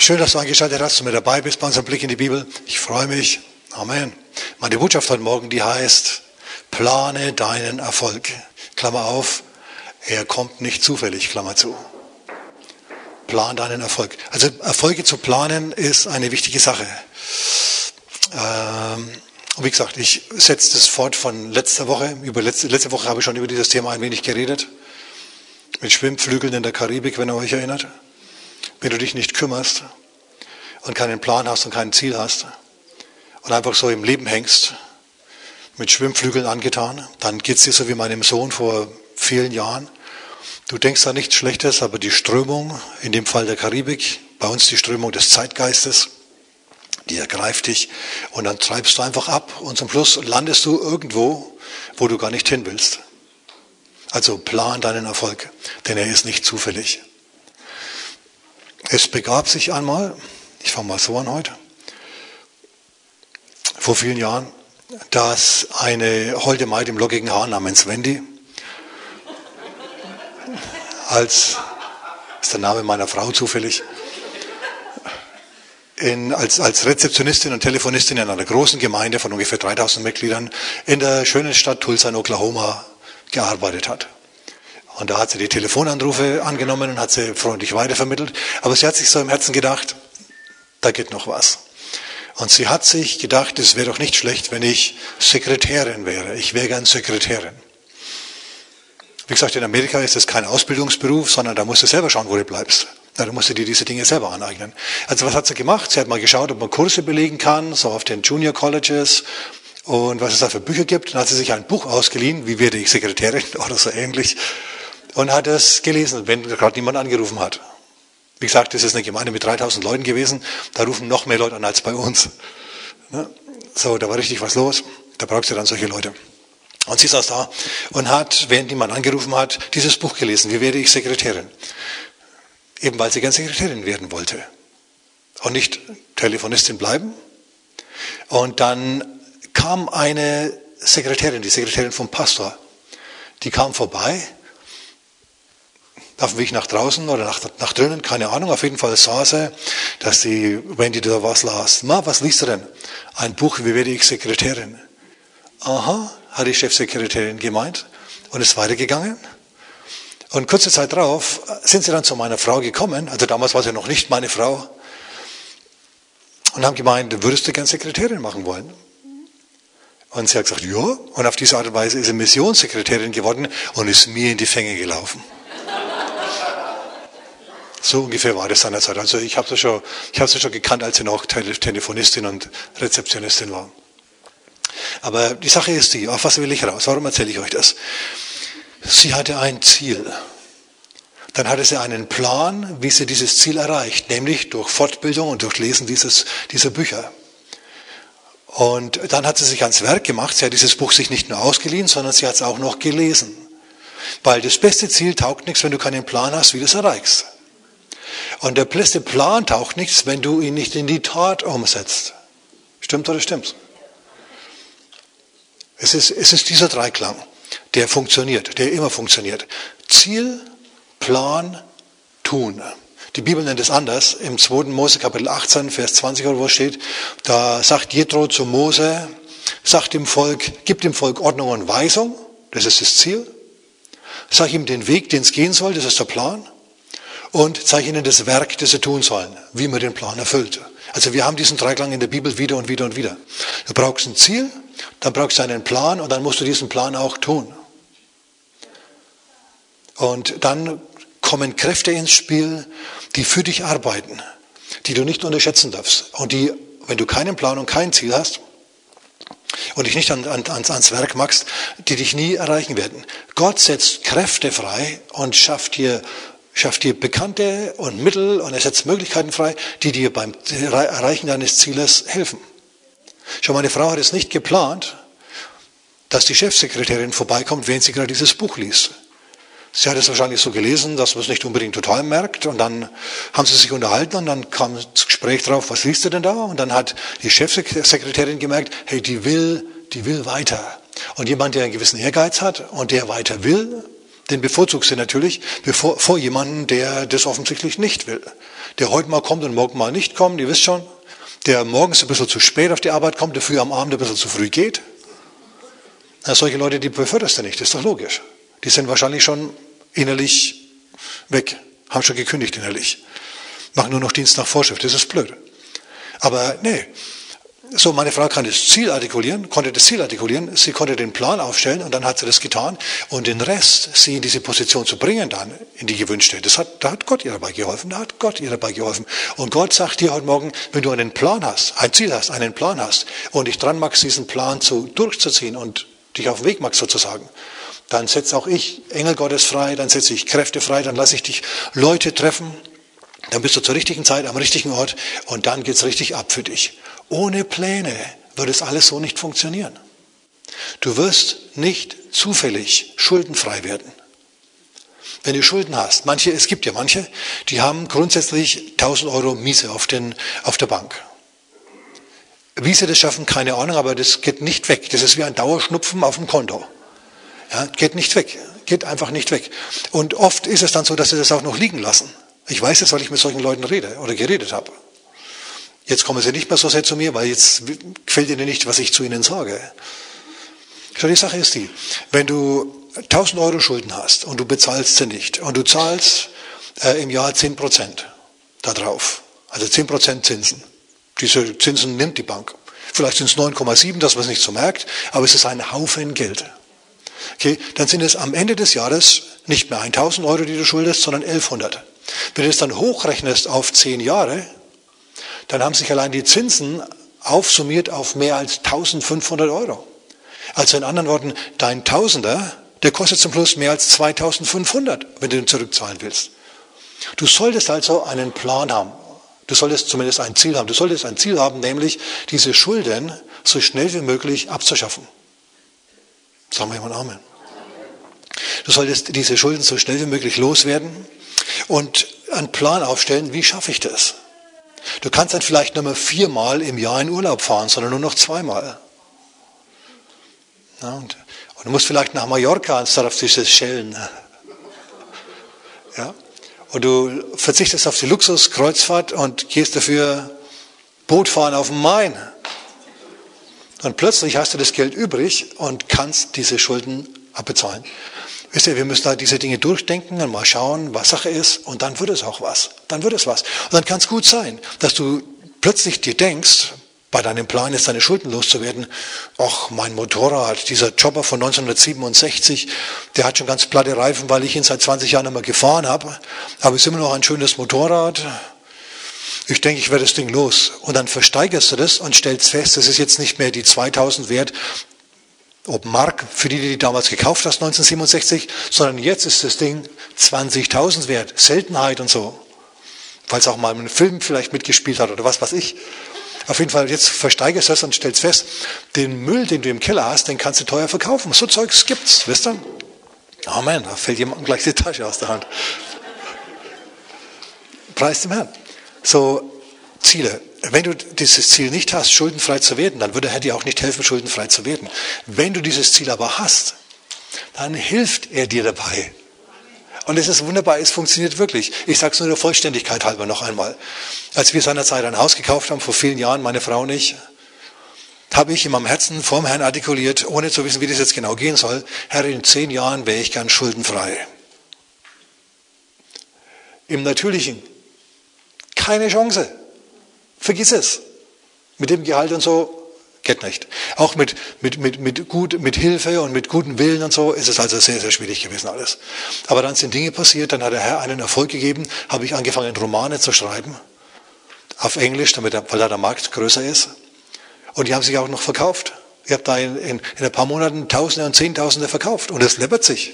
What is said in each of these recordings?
Schön, dass du eingeschaltet hast und mit dabei bist bei unserem Blick in die Bibel. Ich freue mich. Amen. Meine Botschaft heute Morgen, die heißt, plane deinen Erfolg. Klammer auf, er kommt nicht zufällig, Klammer zu. Plan deinen Erfolg. Also Erfolge zu planen ist eine wichtige Sache. Ähm, und wie gesagt, ich setze das fort von letzter Woche. Über letzte, letzte Woche habe ich schon über dieses Thema ein wenig geredet. Mit Schwimmflügeln in der Karibik, wenn ihr euch erinnert. Wenn du dich nicht kümmerst und keinen Plan hast und kein Ziel hast und einfach so im Leben hängst, mit Schwimmflügeln angetan, dann geht's dir so wie meinem Sohn vor vielen Jahren. Du denkst da nichts Schlechtes, aber die Strömung, in dem Fall der Karibik, bei uns die Strömung des Zeitgeistes, die ergreift dich und dann treibst du einfach ab und zum Schluss landest du irgendwo, wo du gar nicht hin willst. Also plan deinen Erfolg, denn er ist nicht zufällig. Es begab sich einmal, ich fange mal so an heute, vor vielen Jahren, dass eine holde Maid im lockigen Haar namens Wendy, als, ist der Name meiner Frau zufällig, in, als, als Rezeptionistin und Telefonistin in einer großen Gemeinde von ungefähr 3000 Mitgliedern in der schönen Stadt Tulsa in Oklahoma gearbeitet hat. Und da hat sie die Telefonanrufe angenommen und hat sie freundlich weitervermittelt. Aber sie hat sich so im Herzen gedacht, da geht noch was. Und sie hat sich gedacht, es wäre doch nicht schlecht, wenn ich Sekretärin wäre. Ich wäre gern Sekretärin. Wie gesagt, in Amerika ist das kein Ausbildungsberuf, sondern da musst du selber schauen, wo du bleibst. Da musst du dir diese Dinge selber aneignen. Also was hat sie gemacht? Sie hat mal geschaut, ob man Kurse belegen kann, so auf den Junior Colleges und was es da für Bücher gibt. Dann hat sie sich ein Buch ausgeliehen, wie werde ich Sekretärin oder so ähnlich, und hat es gelesen, wenn gerade niemand angerufen hat. Wie gesagt, das ist eine Gemeinde mit 3000 Leuten gewesen. Da rufen noch mehr Leute an als bei uns. Ne? So, da war richtig was los. Da brauchst du dann solche Leute. Und sie saß da und hat, während jemand angerufen hat, dieses Buch gelesen. Wie werde ich Sekretärin? Eben weil sie gern Sekretärin werden wollte. Und nicht Telefonistin bleiben. Und dann kam eine Sekretärin, die Sekretärin vom Pastor. Die kam vorbei auf dem Weg nach draußen oder nach, nach drinnen, keine Ahnung. Auf jeden Fall saß er, dass die Wendy da was las. Ma, was liest du denn? Ein Buch, wie werde ich Sekretärin? Aha, hat die Chefsekretärin gemeint und ist weitergegangen. Und kurze Zeit darauf sind sie dann zu meiner Frau gekommen, also damals war sie noch nicht meine Frau, und haben gemeint, würdest du gern Sekretärin machen wollen? Und sie hat gesagt, ja. Und auf diese Art und Weise ist sie Missionssekretärin geworden und ist mir in die Fänge gelaufen. So ungefähr war das seinerzeit. Also ich habe sie schon, ich habe sie schon gekannt, als sie noch Telefonistin und Rezeptionistin war. Aber die Sache ist die, auf was will ich raus? Warum erzähle ich euch das? Sie hatte ein Ziel. Dann hatte sie einen Plan, wie sie dieses Ziel erreicht, nämlich durch Fortbildung und durch Lesen dieses, dieser Bücher. Und dann hat sie sich ans Werk gemacht. Sie hat dieses Buch sich nicht nur ausgeliehen, sondern sie hat es auch noch gelesen. Weil das beste Ziel taugt nichts, wenn du keinen Plan hast, wie du es erreichst. Und der beste Plan taucht nichts, wenn du ihn nicht in die Tat umsetzt. Stimmt oder stimmt's? Es ist, es ist dieser Dreiklang, der funktioniert, der immer funktioniert. Ziel, Plan, Tun. Die Bibel nennt es anders. Im 2. Mose Kapitel 18, Vers 20 oder wo steht, da sagt Jethro zu Mose, sagt dem Volk, gibt dem Volk Ordnung und Weisung, das ist das Ziel. Sag ihm den Weg, den es gehen soll, das ist der Plan und zeige ihnen das Werk, das sie tun sollen, wie man den Plan erfüllt. Also wir haben diesen Dreiklang in der Bibel wieder und wieder und wieder. Du brauchst ein Ziel, dann brauchst du einen Plan und dann musst du diesen Plan auch tun. Und dann kommen Kräfte ins Spiel, die für dich arbeiten, die du nicht unterschätzen darfst und die, wenn du keinen Plan und kein Ziel hast, und dich nicht an, an, ans Werk machst, die dich nie erreichen werden. Gott setzt Kräfte frei und schafft dir schafft dir Bekannte und Mittel und er setzt Möglichkeiten frei, die dir beim Erreichen deines Zieles helfen. Schon meine Frau hat es nicht geplant, dass die Chefsekretärin vorbeikommt, während sie gerade dieses Buch liest. Sie hat es wahrscheinlich so gelesen, dass man es nicht unbedingt total merkt. Und dann haben sie sich unterhalten und dann kam das Gespräch drauf, was liest du denn da? Und dann hat die Chefsekretärin gemerkt, hey, die will, die will weiter. Und jemand, der einen gewissen Ehrgeiz hat und der weiter will, Den bevorzugst du natürlich bevor, vor jemanden, der das offensichtlich nicht will. Der heute mal kommt und morgen mal nicht kommt, ihr wisst schon. Der morgens ein bisschen zu spät auf die Arbeit kommt, der früh am Abend ein bisschen zu früh geht. Na, solche Leute, die beförderst du nicht, das ist doch logisch. Die sind wahrscheinlich schon innerlich weg, haben schon gekündigt innerlich. Machen nur noch Dienst nach Vorschrift, das ist blöd. Aber nee, so, meine Frau kann das Ziel artikulieren, konnte das Ziel artikulieren, sie konnte den Plan aufstellen und dann hat sie das getan. Und den Rest, sie in diese Position zu bringen dann, in die gewünschte, das hat, da hat Gott ihr dabei geholfen, da hat Gott ihr dabei geholfen. Und Gott sagt dir heute Morgen, wenn du einen Plan hast, ein Ziel hast, einen Plan hast und dich dran magst, diesen Plan zu, durchzuziehen und dich auf den Weg magst sozusagen, dann setze auch ich Engel Gottes frei, dann setze ich Kräfte frei, dann lasse ich dich Leute treffen, dann bist du zur richtigen Zeit am richtigen Ort und dann geht's richtig ab für dich. Ohne Pläne wird es alles so nicht funktionieren. Du wirst nicht zufällig schuldenfrei werden. Wenn du Schulden hast, manche, es gibt ja manche, die haben grundsätzlich 1000 Euro Miese auf, den, auf der Bank. Wie sie das schaffen, keine Ahnung, aber das geht nicht weg. Das ist wie ein Dauerschnupfen auf dem Konto. Ja, geht nicht weg, geht einfach nicht weg. Und oft ist es dann so, dass sie das auch noch liegen lassen. Ich weiß es, weil ich mit solchen Leuten rede oder geredet habe. Jetzt kommen sie nicht mehr so sehr zu mir, weil jetzt gefällt ihnen nicht, was ich zu ihnen sage. So, die Sache ist die, wenn du 1000 Euro Schulden hast und du bezahlst sie nicht und du zahlst äh, im Jahr 10 Prozent darauf, also 10 Prozent Zinsen. Diese Zinsen nimmt die Bank. Vielleicht sind es 9,7, dass man es nicht so merkt, aber es ist ein Haufen Geld. Okay, dann sind es am Ende des Jahres nicht mehr 1000 Euro, die du schuldest, sondern 1100. Wenn du es dann hochrechnest auf 10 Jahre, dann haben sich allein die Zinsen aufsummiert auf mehr als 1500 Euro. Also in anderen Worten, dein Tausender, der kostet zum Schluss mehr als 2500, wenn du ihn zurückzahlen willst. Du solltest also einen Plan haben. Du solltest zumindest ein Ziel haben. Du solltest ein Ziel haben, nämlich diese Schulden so schnell wie möglich abzuschaffen. Sagen wir jemand Amen. Du solltest diese Schulden so schnell wie möglich loswerden und einen Plan aufstellen, wie schaffe ich das? Du kannst dann vielleicht nur mehr viermal im Jahr in Urlaub fahren, sondern nur noch zweimal. Ja, und, und, du musst vielleicht nach Mallorca anstatt auf dieses Schellen. Ja? Und du verzichtest auf die Luxuskreuzfahrt und gehst dafür Boot fahren auf dem Main. Und plötzlich hast du das Geld übrig und kannst diese Schulden abbezahlen. Wisst ihr, wir müssen da diese Dinge durchdenken und mal schauen, was Sache ist, und dann wird es auch was. Dann wird es was. Und dann kann es gut sein, dass du plötzlich dir denkst, bei deinem Plan ist, deine Schulden loszuwerden. Ach, mein Motorrad, dieser Jobber von 1967, der hat schon ganz platte Reifen, weil ich ihn seit 20 Jahren immer gefahren habe. Aber es ist immer noch ein schönes Motorrad. Ich denke, ich werde das Ding los. Und dann versteigerst du das und stellst fest, das ist jetzt nicht mehr die 2000 wert, ob Mark, für die, die damals gekauft hast, 1967, sondern jetzt ist das Ding 20.000 wert. Seltenheit und so. Es auch mal in einem Film vielleicht mitgespielt hat oder was weiß ich. Auf jeden Fall, jetzt versteigerst du das und stellst fest, den Müll, den du im Keller hast, den kannst du teuer verkaufen. So Zeugs gibt's, wisst ihr? Amen, da fällt jemandem gleich die Tasche aus der Hand. Preis dem Herrn. So, Ziele wenn du dieses Ziel nicht hast, schuldenfrei zu werden, dann würde er dir auch nicht helfen, schuldenfrei zu werden. Wenn du dieses Ziel aber hast, dann hilft er dir dabei. Und es ist wunderbar, es funktioniert wirklich. Ich sage es nur der Vollständigkeit halber noch einmal. Als wir seinerzeit ein Haus gekauft haben, vor vielen Jahren, meine Frau und ich, habe ich in meinem Herzen vor dem Herrn artikuliert, ohne zu wissen, wie das jetzt genau gehen soll, Herr, in zehn Jahren wäre ich gern schuldenfrei. Im Natürlichen keine Chance. Vergiss es. Mit dem Gehalt und so geht nicht. Auch mit, mit, mit, mit, gut, mit Hilfe und mit gutem Willen und so ist es also sehr, sehr schwierig gewesen alles. Aber dann sind Dinge passiert, dann hat der Herr einen Erfolg gegeben, habe ich angefangen, Romane zu schreiben. Auf Englisch, damit weil da der Markt größer ist. Und die haben sich auch noch verkauft. Ich habe da in, in, in ein paar Monaten Tausende und Zehntausende verkauft. Und es läppert sich.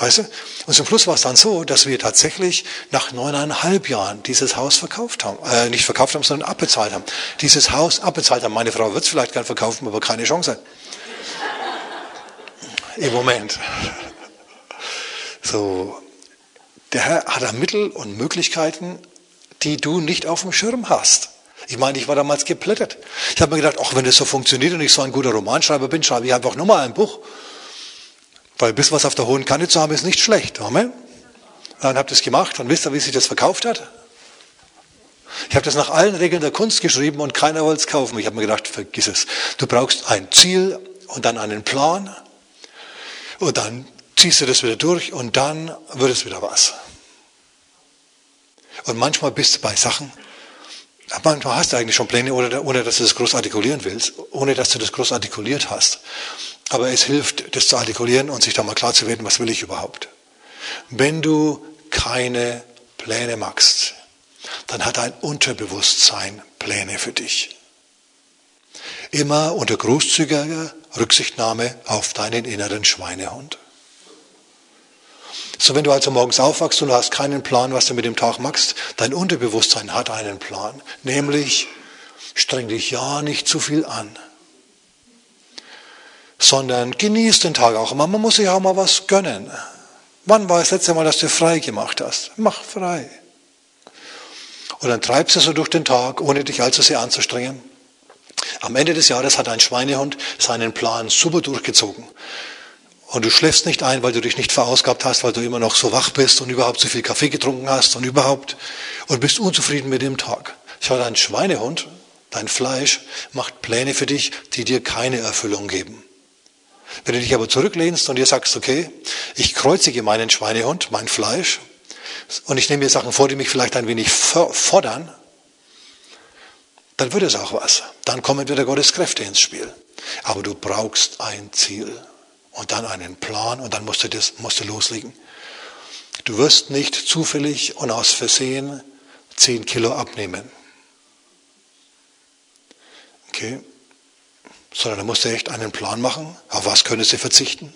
Weißt du? Und zum Schluss war es dann so, dass wir tatsächlich nach neuneinhalb Jahren dieses Haus verkauft haben. Äh, nicht verkauft haben, sondern abbezahlt haben. Dieses Haus abbezahlt haben. Meine Frau wird es vielleicht gern verkaufen, aber keine Chance. Im Moment. So. Der Herr hat da Mittel und Möglichkeiten, die du nicht auf dem Schirm hast. Ich meine, ich war damals geplättet. Ich habe mir gedacht, ach, wenn das so funktioniert und ich so ein guter Romanschreiber bin, schreibe ich einfach nochmal ein Buch. Weil bis was auf der hohen Kante zu haben, ist nicht schlecht. Amen. Dann habt ihr es gemacht und wisst ihr, wie sich das verkauft hat? Ich habe das nach allen Regeln der Kunst geschrieben und keiner wollte es kaufen. Ich habe mir gedacht, vergiss es. Du brauchst ein Ziel und dann einen Plan und dann ziehst du das wieder durch und dann wird es wieder was. Und manchmal bist du bei Sachen, manchmal hast du eigentlich schon Pläne, ohne, ohne dass du das groß artikulieren willst, ohne dass du das groß artikuliert hast. Aber es hilft, das zu artikulieren und sich da mal klar zu werden, was will ich überhaupt. Wenn du keine Pläne machst, dann hat dein Unterbewusstsein Pläne für dich. Immer unter großzügiger Rücksichtnahme auf deinen inneren Schweinehund. So, wenn du also morgens aufwachst und du hast keinen Plan, was du mit dem Tag machst, dein Unterbewusstsein hat einen Plan. Nämlich, streng dich ja nicht zu viel an. Sondern genieß den Tag auch immer. Man muss sich auch mal was gönnen. Wann war das letzte Mal, dass du frei gemacht hast? Mach frei. Und dann treibst du so durch den Tag, ohne dich allzu sehr anzustrengen. Am Ende des Jahres hat ein Schweinehund seinen Plan super durchgezogen. Und du schläfst nicht ein, weil du dich nicht verausgabt hast, weil du immer noch so wach bist und überhaupt zu viel Kaffee getrunken hast und überhaupt und bist unzufrieden mit dem Tag. Schau, dein Schweinehund, dein Fleisch macht Pläne für dich, die dir keine Erfüllung geben. Wenn du dich aber zurücklehnst und dir sagst, okay, ich kreuzige meinen Schweinehund, mein Fleisch, und ich nehme mir Sachen vor, die mich vielleicht ein wenig fordern, dann wird es auch was. Dann kommen wieder Gottes Kräfte ins Spiel. Aber du brauchst ein Ziel und dann einen Plan und dann musst du, das, musst du loslegen. Du wirst nicht zufällig und aus Versehen 10 Kilo abnehmen. Okay? Sondern da musst du echt einen Plan machen. Auf was könntest du verzichten?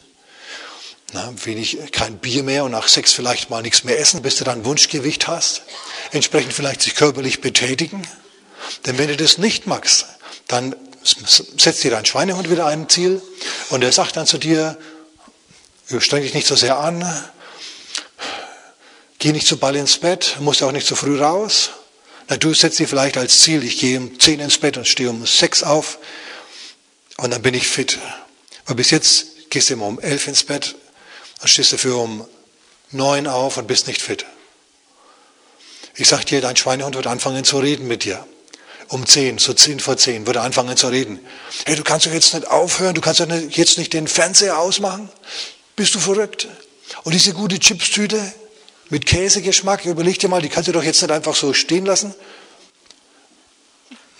Na, wenig, kein Bier mehr und nach Sex vielleicht mal nichts mehr essen, bis du dann Wunschgewicht hast. Entsprechend vielleicht sich körperlich betätigen. Denn wenn du das nicht magst, dann setzt dir dein Schweinehund wieder ein Ziel und er sagt dann zu dir, streng dich nicht so sehr an, geh nicht zu bald ins Bett, musst auch nicht zu früh raus. Na, du setzt dir vielleicht als Ziel, ich gehe um 10 ins Bett und stehe um 6 auf und dann bin ich fit. Aber bis jetzt gehst du immer um 11 ins Bett, dann stehst du für um 9 auf und bist nicht fit. Ich sag dir, dein Schweinehund wird anfangen zu reden mit dir um zehn, so zehn vor zehn, würde anfangen zu reden. Hey, du kannst doch jetzt nicht aufhören, du kannst doch jetzt nicht den Fernseher ausmachen. Bist du verrückt? Und diese gute Chipstüte mit Käsegeschmack, überleg dir mal, die kannst du doch jetzt nicht einfach so stehen lassen.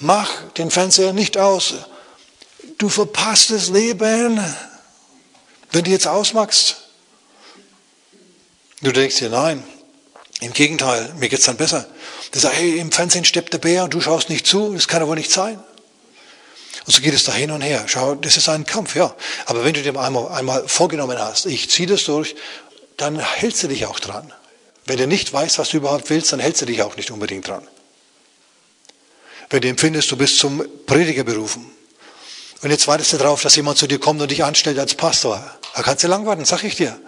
Mach den Fernseher nicht aus. Du verpasst das Leben, wenn du jetzt ausmachst. Du denkst dir, nein, im Gegenteil, mir geht's dann besser. Der sagt, hey, im Fernsehen steppt der Bär und du schaust nicht zu, das kann aber nicht sein. Und so geht es da hin und her. Schau, das ist ein Kampf, ja. Aber wenn du dir einmal, einmal vorgenommen hast, ich ziehe das durch, dann hältst du dich auch dran. Wenn du nicht weißt, was du überhaupt willst, dann hältst du dich auch nicht unbedingt dran. Wenn du empfindest, du bist zum Prediger berufen und jetzt wartest du darauf, dass jemand zu dir kommt und dich anstellt als Pastor, da kannst du lang warten, sag ich dir.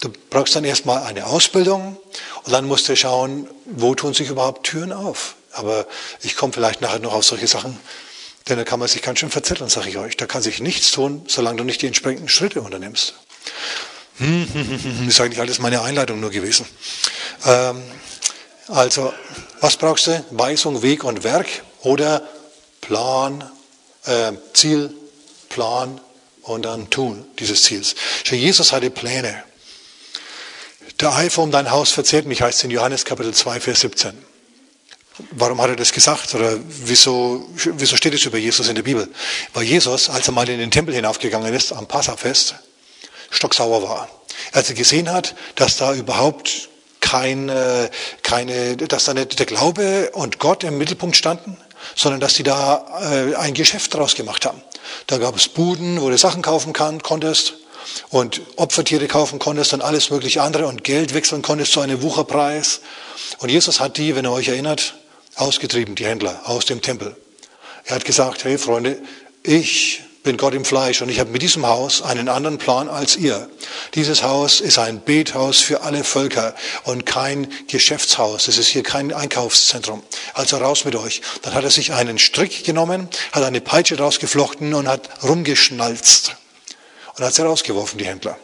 Du brauchst dann erstmal eine Ausbildung und dann musst du schauen, wo tun sich überhaupt Türen auf. Aber ich komme vielleicht nachher noch auf solche Sachen, denn da kann man sich ganz schön verzetteln, sage ich euch. Da kann sich nichts tun, solange du nicht die entsprechenden Schritte unternimmst. Hm, hm ist eigentlich alles meine Einleitung nur gewesen. Ähm, also, was brauchst du? Weisung, Weg und Werk oder Plan, äh, Ziel, Plan und dann Tun dieses Ziels. Jesus hatte Pläne. Der Eifer um dein Haus verzehrt mich, heißt es in Johannes Kapitel 2, Vers 17. Warum hat er das gesagt? Oder wieso, wieso steht es über Jesus in der Bibel? Weil Jesus, als er mal in den Tempel hinaufgegangen ist, am Passafest, stocksauer war. Als er gesehen hat, dass da überhaupt kein, äh, keine, dass da nicht der Glaube und Gott im Mittelpunkt standen, sondern dass die da äh, ein Geschäft draus gemacht haben. Da gab es Buden, wo du Sachen kaufen kann, konntest und Opfertiere kaufen konntest und alles mögliche andere und Geld wechseln konntest zu einem Wucherpreis. Und Jesus hat die, wenn ihr euch erinnert, ausgetrieben, die Händler, aus dem Tempel. Er hat gesagt, hey Freunde, ich bin Gott im Fleisch und ich habe mit diesem Haus einen anderen Plan als ihr. Dieses Haus ist ein Bethaus für alle Völker und kein Geschäftshaus. Es ist hier kein Einkaufszentrum. Also raus mit euch. Dann hat er sich einen Strick genommen, hat eine Peitsche draus geflochten und hat rumgeschnalzt und hat sie rausgeworfen, die Händler.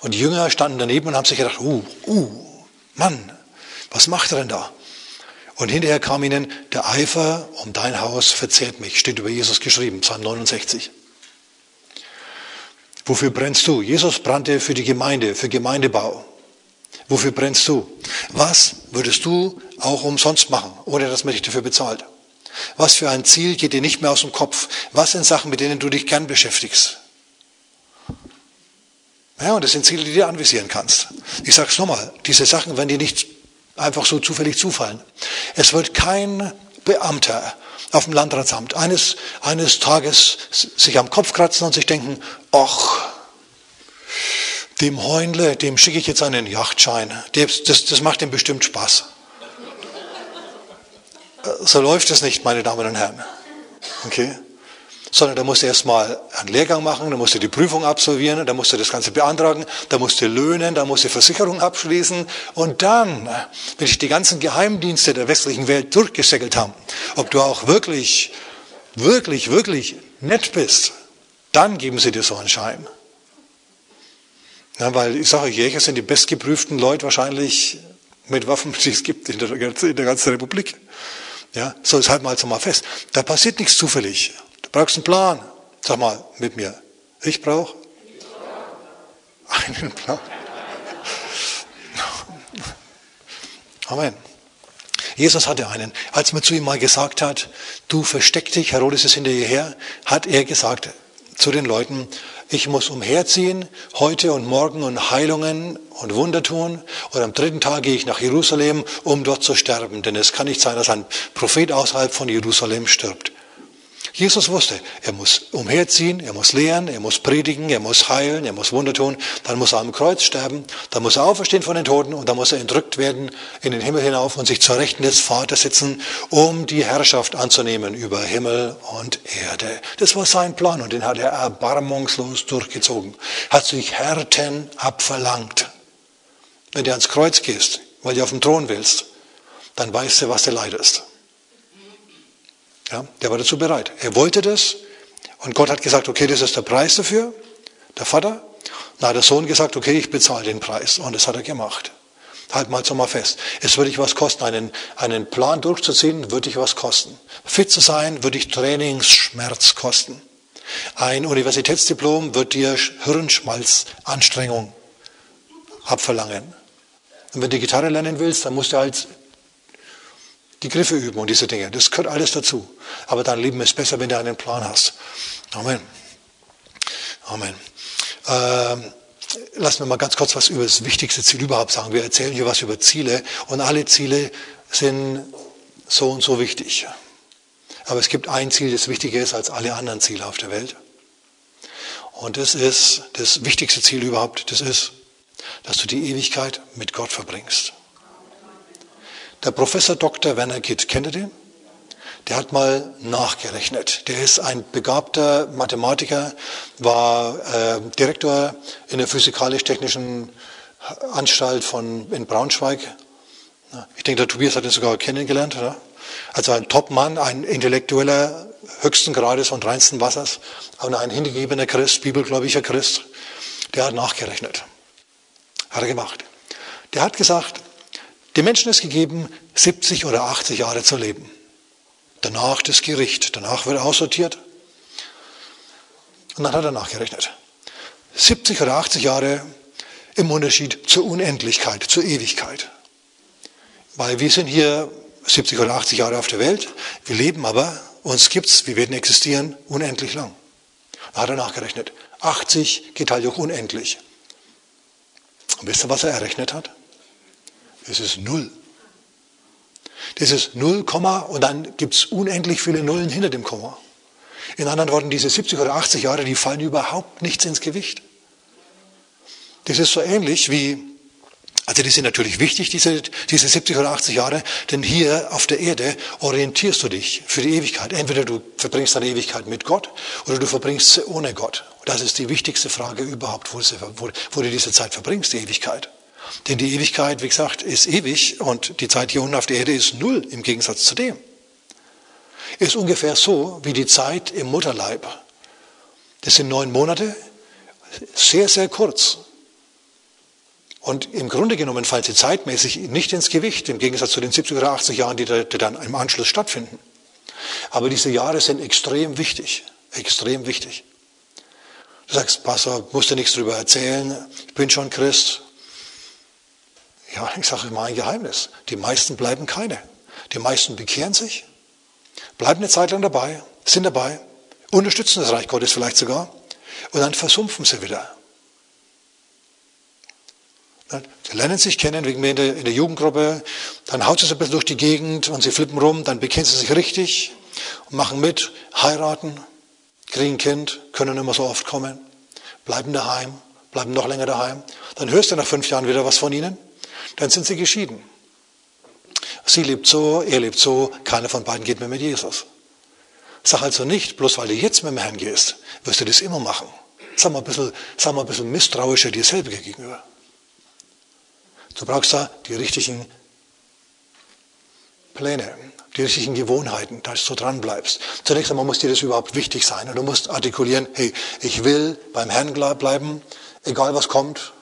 Und die Jünger standen daneben und haben sich gedacht, uh, uh, Mann, was macht er denn da? Und hinterher kam ihnen, der Eifer um dein Haus verzehrt mich, steht über Jesus geschrieben, Psalm 69. Wofür brennst du? Jesus brannte für die Gemeinde, für Gemeindebau. Wofür brennst du? Was würdest du auch umsonst machen, ohne dass man dich dafür bezahlt? Was für ein Ziel geht dir nicht mehr aus dem Kopf? Was sind Sachen, mit denen du dich gern beschäftigst? Ja, und das sind Ziele, die du anvisieren kannst. Ich sage es nochmal, diese Sachen werden dir nicht einfach so zufällig zufallen. Es wird kein Beamter auf dem Landratsamt eines, eines Tages sich am Kopf kratzen und sich denken, ach, dem Heunle, dem schicke ich jetzt einen Yachtschein. Das, das, das macht ihm bestimmt Spaß. So läuft es nicht, meine Damen und Herren. Okay? Sondern da musst du erstmal einen Lehrgang machen, da musst du die Prüfung absolvieren, da musst du das Ganze beantragen, da musst du löhnen, da musst du Versicherung abschließen und dann, wenn sich die ganzen Geheimdienste der westlichen Welt durchgesäckelt haben, ob du auch wirklich, wirklich, wirklich nett bist, dann geben sie dir so einen Schein. Ja, weil ich sage, Jäger sind die bestgeprüften Leute wahrscheinlich mit Waffen, die es gibt in der, in der ganzen Republik. Ja, so ist halt mal so mal fest. Da passiert nichts zufällig. Brauchst einen Plan. Sag mal mit mir. Ich brauche einen Plan. Amen. Jesus hatte einen. Als man zu ihm mal gesagt hat, du versteck dich, Herodes ist hinter dir her, hat er gesagt zu den Leuten, ich muss umherziehen, heute und morgen und Heilungen und Wunder tun. Und am dritten Tag gehe ich nach Jerusalem, um dort zu sterben. Denn es kann nicht sein, dass ein Prophet außerhalb von Jerusalem stirbt. Jesus wusste, er muss umherziehen, er muss lehren, er muss predigen, er muss heilen, er muss Wunder tun, dann muss er am Kreuz sterben, dann muss er auferstehen von den Toten und dann muss er entrückt werden in den Himmel hinauf und sich zur Rechten des Vaters sitzen, um die Herrschaft anzunehmen über Himmel und Erde. Das war sein Plan und den hat er erbarmungslos durchgezogen, hat sich Härten abverlangt. Wenn du ans Kreuz gehst, weil du auf dem Thron willst, dann weißt du, was du leidest. Ja, der war dazu bereit. Er wollte das und Gott hat gesagt, okay, das ist der Preis dafür, der Vater. Hat der Sohn gesagt, okay, ich bezahle den Preis und das hat er gemacht. Halt mal so mal fest. Es würde dich was kosten, einen, einen Plan durchzuziehen, würde dich was kosten. Fit zu sein, würde dich Trainingsschmerz kosten. Ein Universitätsdiplom wird dir Hirnschmalzanstrengung abverlangen. Und wenn du Gitarre lernen willst, dann musst du halt die Griffe üben und diese Dinge. Das gehört alles dazu. Aber dein Leben ist besser, wenn du einen Plan hast. Amen. Amen. Ähm, lassen wir mal ganz kurz was über das wichtigste Ziel überhaupt sagen. Wir erzählen hier was über Ziele und alle Ziele sind so und so wichtig. Aber es gibt ein Ziel, das wichtiger ist als alle anderen Ziele auf der Welt. Und das ist das wichtigste Ziel überhaupt. Das ist, dass du die Ewigkeit mit Gott verbringst. Der Professor Dr. Werner Gitt, kennt ihr den? Der hat mal nachgerechnet. Der ist ein begabter Mathematiker, war äh, Direktor in der physikalisch-technischen Anstalt von, in Braunschweig. Ich denke, der Tobias hat ihn sogar kennengelernt. Oder? Also ein Topmann, ein intellektueller höchsten Grades und reinsten Wassers, aber ein hingegebener Christ, bibelgläubiger Christ, der hat nachgerechnet. Hat er gemacht. Der hat gesagt, dem Menschen ist gegeben, 70 oder 80 Jahre zu leben. Danach das Gericht. Danach wird aussortiert. Und dann hat er nachgerechnet. 70 oder 80 Jahre im Unterschied zur Unendlichkeit, zur Ewigkeit. Weil wir sind hier 70 oder 80 Jahre auf der Welt, wir leben aber, uns gibt's, wir werden existieren unendlich lang. Da hat er nachgerechnet. 80 geteilt durch unendlich. Und wisst ihr, was er errechnet hat? Das ist null. Das ist null Komma und dann gibt es unendlich viele Nullen hinter dem Komma. In anderen Worten, diese 70 oder 80 Jahre, die fallen überhaupt nichts ins Gewicht. Das ist so ähnlich wie, also die sind natürlich wichtig, diese, diese 70 oder 80 Jahre, denn hier auf der Erde orientierst du dich für die Ewigkeit. Entweder du verbringst deine Ewigkeit mit Gott oder du verbringst sie ohne Gott. Das ist die wichtigste Frage überhaupt, wo, sie, wo, wo du diese Zeit verbringst, die Ewigkeit. Denn die Ewigkeit, wie gesagt, ist ewig und die Zeit hier unten auf der Erde ist null im Gegensatz zu dem. Ist ungefähr so wie die Zeit im Mutterleib. Das sind neun Monate, sehr, sehr kurz. Und im Grunde genommen fallen sie zeitmäßig nicht ins Gewicht, im Gegensatz zu den 70 oder 80 Jahren, die, da, die dann im Anschluss stattfinden. Aber diese Jahre sind extrem wichtig, extrem wichtig. Du sagst, Pastor, musst du nichts darüber erzählen, ich bin schon Christ. Ja, ich sage mal ein Geheimnis. Die meisten bleiben keine. Die meisten bekehren sich, bleiben eine Zeit lang dabei, sind dabei, unterstützen das Reich Gottes vielleicht sogar und dann versumpfen sie wieder. Sie lernen sich kennen, wegen mir in der, in der Jugendgruppe, dann haut es ein bisschen durch die Gegend und sie flippen rum, dann bekennen sie sich richtig und machen mit, heiraten, kriegen ein Kind, können immer so oft kommen, bleiben daheim, bleiben noch länger daheim. Dann hörst du nach fünf Jahren wieder was von ihnen, dann sind sie geschieden. Sie lebt so, er lebt so, keiner von beiden geht mehr mit Jesus. Sag also nicht, bloß weil du jetzt mit dem Herrn gehst, wirst du das immer machen. Sag mal ein bisschen, sag mal ein bisschen misstrauischer dir selber gegenüber. Du brauchst da die richtigen Pläne, die richtigen Gewohnheiten, dass du dran bleibst. Zunächst einmal muss dir das überhaupt wichtig sein und du musst artikulieren, hey, ich will beim Herrn bleiben, egal was kommt,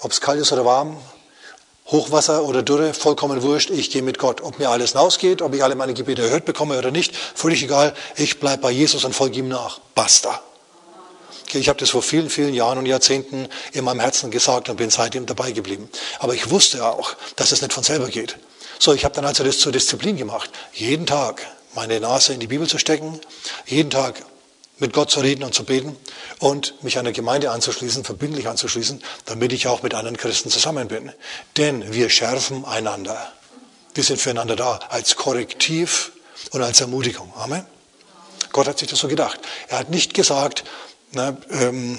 ob es kalt ist oder warm, Hochwasser oder Dürre, vollkommen wurscht, ich gehe mit Gott. Ob mir alles ausgeht, ob ich alle meine Gebete erhört bekomme oder nicht, völlig egal, ich bleibe bei Jesus und folge ihm nach. Basta. Ich habe das vor vielen, vielen Jahren und Jahrzehnten in meinem Herzen gesagt und bin seitdem dabei geblieben. Aber ich wusste auch, dass es nicht von selber geht. So, ich habe dann also das zur Disziplin gemacht. Jeden Tag meine Nase in die Bibel zu stecken, jeden Tag mit Gott zu reden und zu beten und mich einer Gemeinde anzuschließen, verbindlich anzuschließen, damit ich auch mit anderen Christen zusammen bin. Denn wir schärfen einander. Wir sind füreinander da, als Korrektiv und als Ermutigung. Amen. Gott hat sich das so gedacht. Er hat nicht gesagt, na, ähm,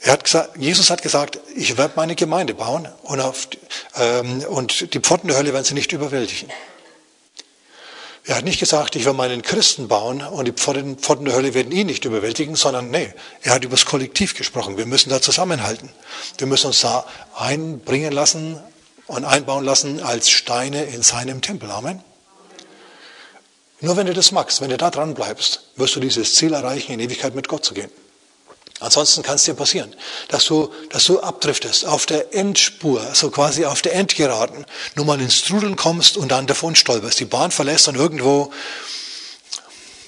er hat gesagt, Jesus hat gesagt, ich werde meine Gemeinde bauen und, auf, ähm, und die Pforten der Hölle werden sie nicht überwältigen. Er hat nicht gesagt, ich werde meinen Christen bauen und die Pforten, Pforten der Hölle werden ihn nicht überwältigen, sondern nee, er hat über das Kollektiv gesprochen. Wir müssen da zusammenhalten. Wir müssen uns da einbringen lassen und einbauen lassen als Steine in seinem Tempel. Amen. Nur wenn du das magst, wenn du da dran bleibst, wirst du dieses Ziel erreichen, in Ewigkeit mit Gott zu gehen. Ansonsten kann es dir passieren, dass du, dass du abdriftest, auf der Endspur, so quasi auf der Endgeraden, nur mal ins Trudeln kommst und dann davon stolperst, die Bahn verlässt und irgendwo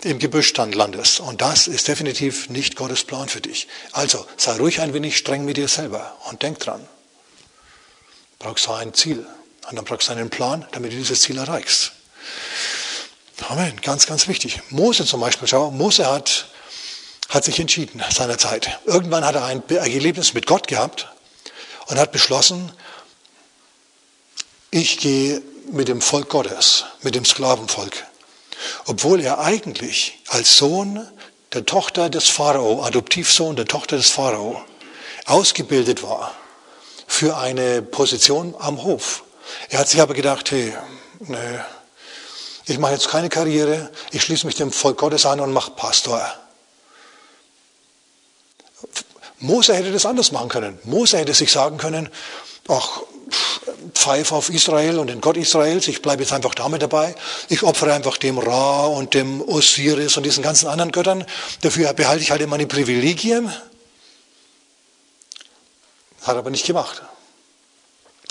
im Gebüsch dann landest. Und das ist definitiv nicht Gottes Plan für dich. Also sei ruhig ein wenig streng mit dir selber und denk dran. Brauchst du ein Ziel und dann brauchst du einen Plan, damit du dieses Ziel erreichst. Amen, ganz, ganz wichtig. Mose zum Beispiel, schau, Mose hat hat sich entschieden seinerzeit. Irgendwann hat er ein Erlebnis mit Gott gehabt und hat beschlossen, ich gehe mit dem Volk Gottes, mit dem Sklavenvolk. Obwohl er eigentlich als Sohn der Tochter des Pharao, Adoptivsohn der Tochter des Pharao, ausgebildet war für eine Position am Hof. Er hat sich aber gedacht, hey, nee, ich mache jetzt keine Karriere, ich schließe mich dem Volk Gottes an und mache Pastor. Mose hätte das anders machen können. Mose hätte sich sagen können, ach, pfeif auf Israel und den Gott Israels, ich bleibe jetzt einfach damit dabei. Ich opfere einfach dem Ra und dem Osiris und diesen ganzen anderen Göttern. Dafür behalte ich halt meine Privilegien. Hat er aber nicht gemacht.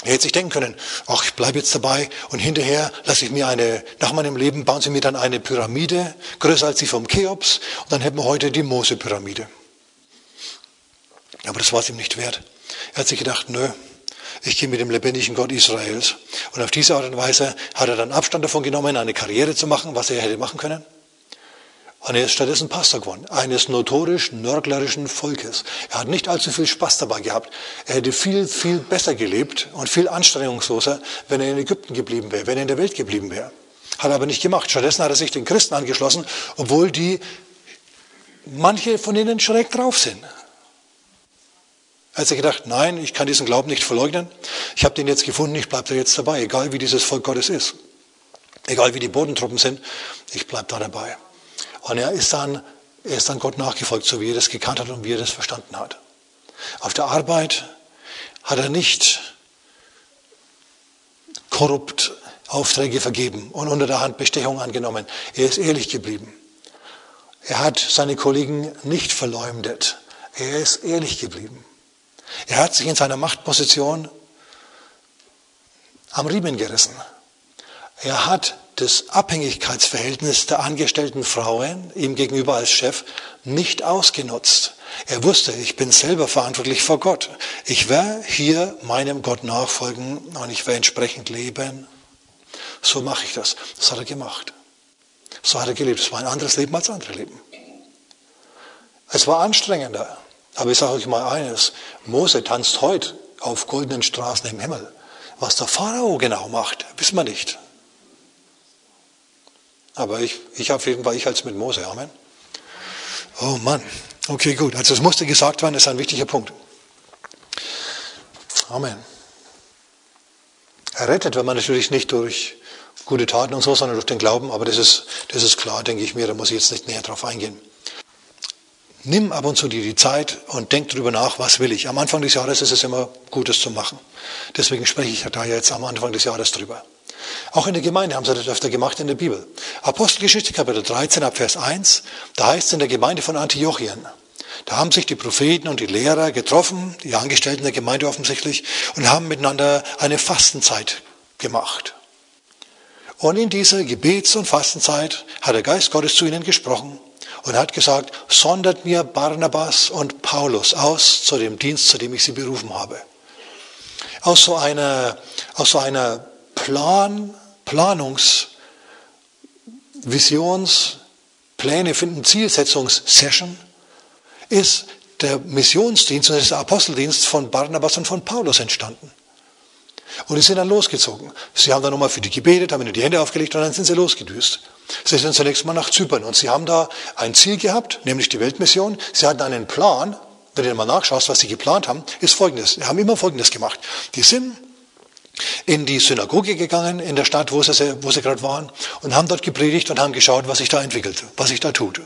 Er hätte sich denken können, ach, ich bleibe jetzt dabei und hinterher lasse ich mir eine, nach meinem Leben bauen sie mir dann eine Pyramide, größer als die vom Cheops, und dann hätten wir heute die Mose-Pyramide. Aber das war es ihm nicht wert. Er hat sich gedacht, nö, ich gehe mit dem lebendigen Gott Israels. Und auf diese Art und Weise hat er dann Abstand davon genommen, eine Karriere zu machen, was er hätte machen können. Und er ist stattdessen Pastor geworden, eines notorisch nörglerischen Volkes. Er hat nicht allzu viel Spaß dabei gehabt. Er hätte viel, viel besser gelebt und viel anstrengungsloser, wenn er in Ägypten geblieben wäre, wenn er in der Welt geblieben wäre. Hat er aber nicht gemacht. Stattdessen hat er sich den Christen angeschlossen, obwohl die, manche von ihnen schräg drauf sind. Er hat sich gedacht, nein, ich kann diesen Glauben nicht verleugnen. Ich habe den jetzt gefunden, ich bleibe da jetzt dabei, egal wie dieses Volk Gottes ist. Egal wie die Bodentruppen sind, ich bleibe da dabei. Und er ist, dann, er ist dann Gott nachgefolgt, so wie er das gekannt hat und wie er das verstanden hat. Auf der Arbeit hat er nicht korrupt Aufträge vergeben und unter der Hand Bestechung angenommen. Er ist ehrlich geblieben. Er hat seine Kollegen nicht verleumdet. Er ist ehrlich geblieben. Er hat sich in seiner Machtposition am Riemen gerissen. Er hat das Abhängigkeitsverhältnis der angestellten Frauen ihm gegenüber als Chef nicht ausgenutzt. Er wusste, ich bin selber verantwortlich vor Gott. Ich werde hier meinem Gott nachfolgen und ich werde entsprechend leben. So mache ich das. Das hat er gemacht. So hat er gelebt. Es war ein anderes Leben als andere Leben. Es war anstrengender. Aber ich sage euch mal eines. Mose tanzt heute auf goldenen Straßen im Himmel. Was der Pharao genau macht, wissen wir nicht. Aber ich, ich auf jeden Fall, ich als mit Mose. Amen. Oh Mann. Okay, gut. Also es musste gesagt werden, das ist ein wichtiger Punkt. Amen. Errettet wird man natürlich nicht durch gute Taten und so, sondern durch den Glauben. Aber das ist, das ist klar, denke ich mir. Da muss ich jetzt nicht näher drauf eingehen. Nimm ab und zu dir die Zeit und denk darüber nach, was will ich. Am Anfang des Jahres ist es immer Gutes zu machen. Deswegen spreche ich da jetzt am Anfang des Jahres drüber. Auch in der Gemeinde haben sie das öfter gemacht in der Bibel. Apostelgeschichte Kapitel 13 ab Vers 1, da heißt es in der Gemeinde von Antiochien. Da haben sich die Propheten und die Lehrer getroffen, die Angestellten der Gemeinde offensichtlich, und haben miteinander eine Fastenzeit gemacht. Und in dieser Gebets- und Fastenzeit hat der Geist Gottes zu ihnen gesprochen und hat gesagt, sondert mir Barnabas und Paulus aus zu dem Dienst, zu dem ich sie berufen habe. Aus so einer, aus so einer Plan, Planungs, Visions, Pläne finden, Zielsetzungssession ist der Missionsdienst und der Aposteldienst von Barnabas und von Paulus entstanden. Und die sind dann losgezogen. Sie haben dann nochmal für die gebetet, haben ihnen die Hände aufgelegt und dann sind sie losgedüst. Sie sind zunächst mal nach Zypern und sie haben da ein Ziel gehabt, nämlich die Weltmission. Sie hatten einen Plan, wenn du mal nachschaust, was sie geplant haben, ist folgendes. Sie haben immer folgendes gemacht. Die sind in die Synagoge gegangen, in der Stadt, wo sie, wo sie gerade waren, und haben dort gepredigt und haben geschaut, was sich da entwickelt, was sich da tut.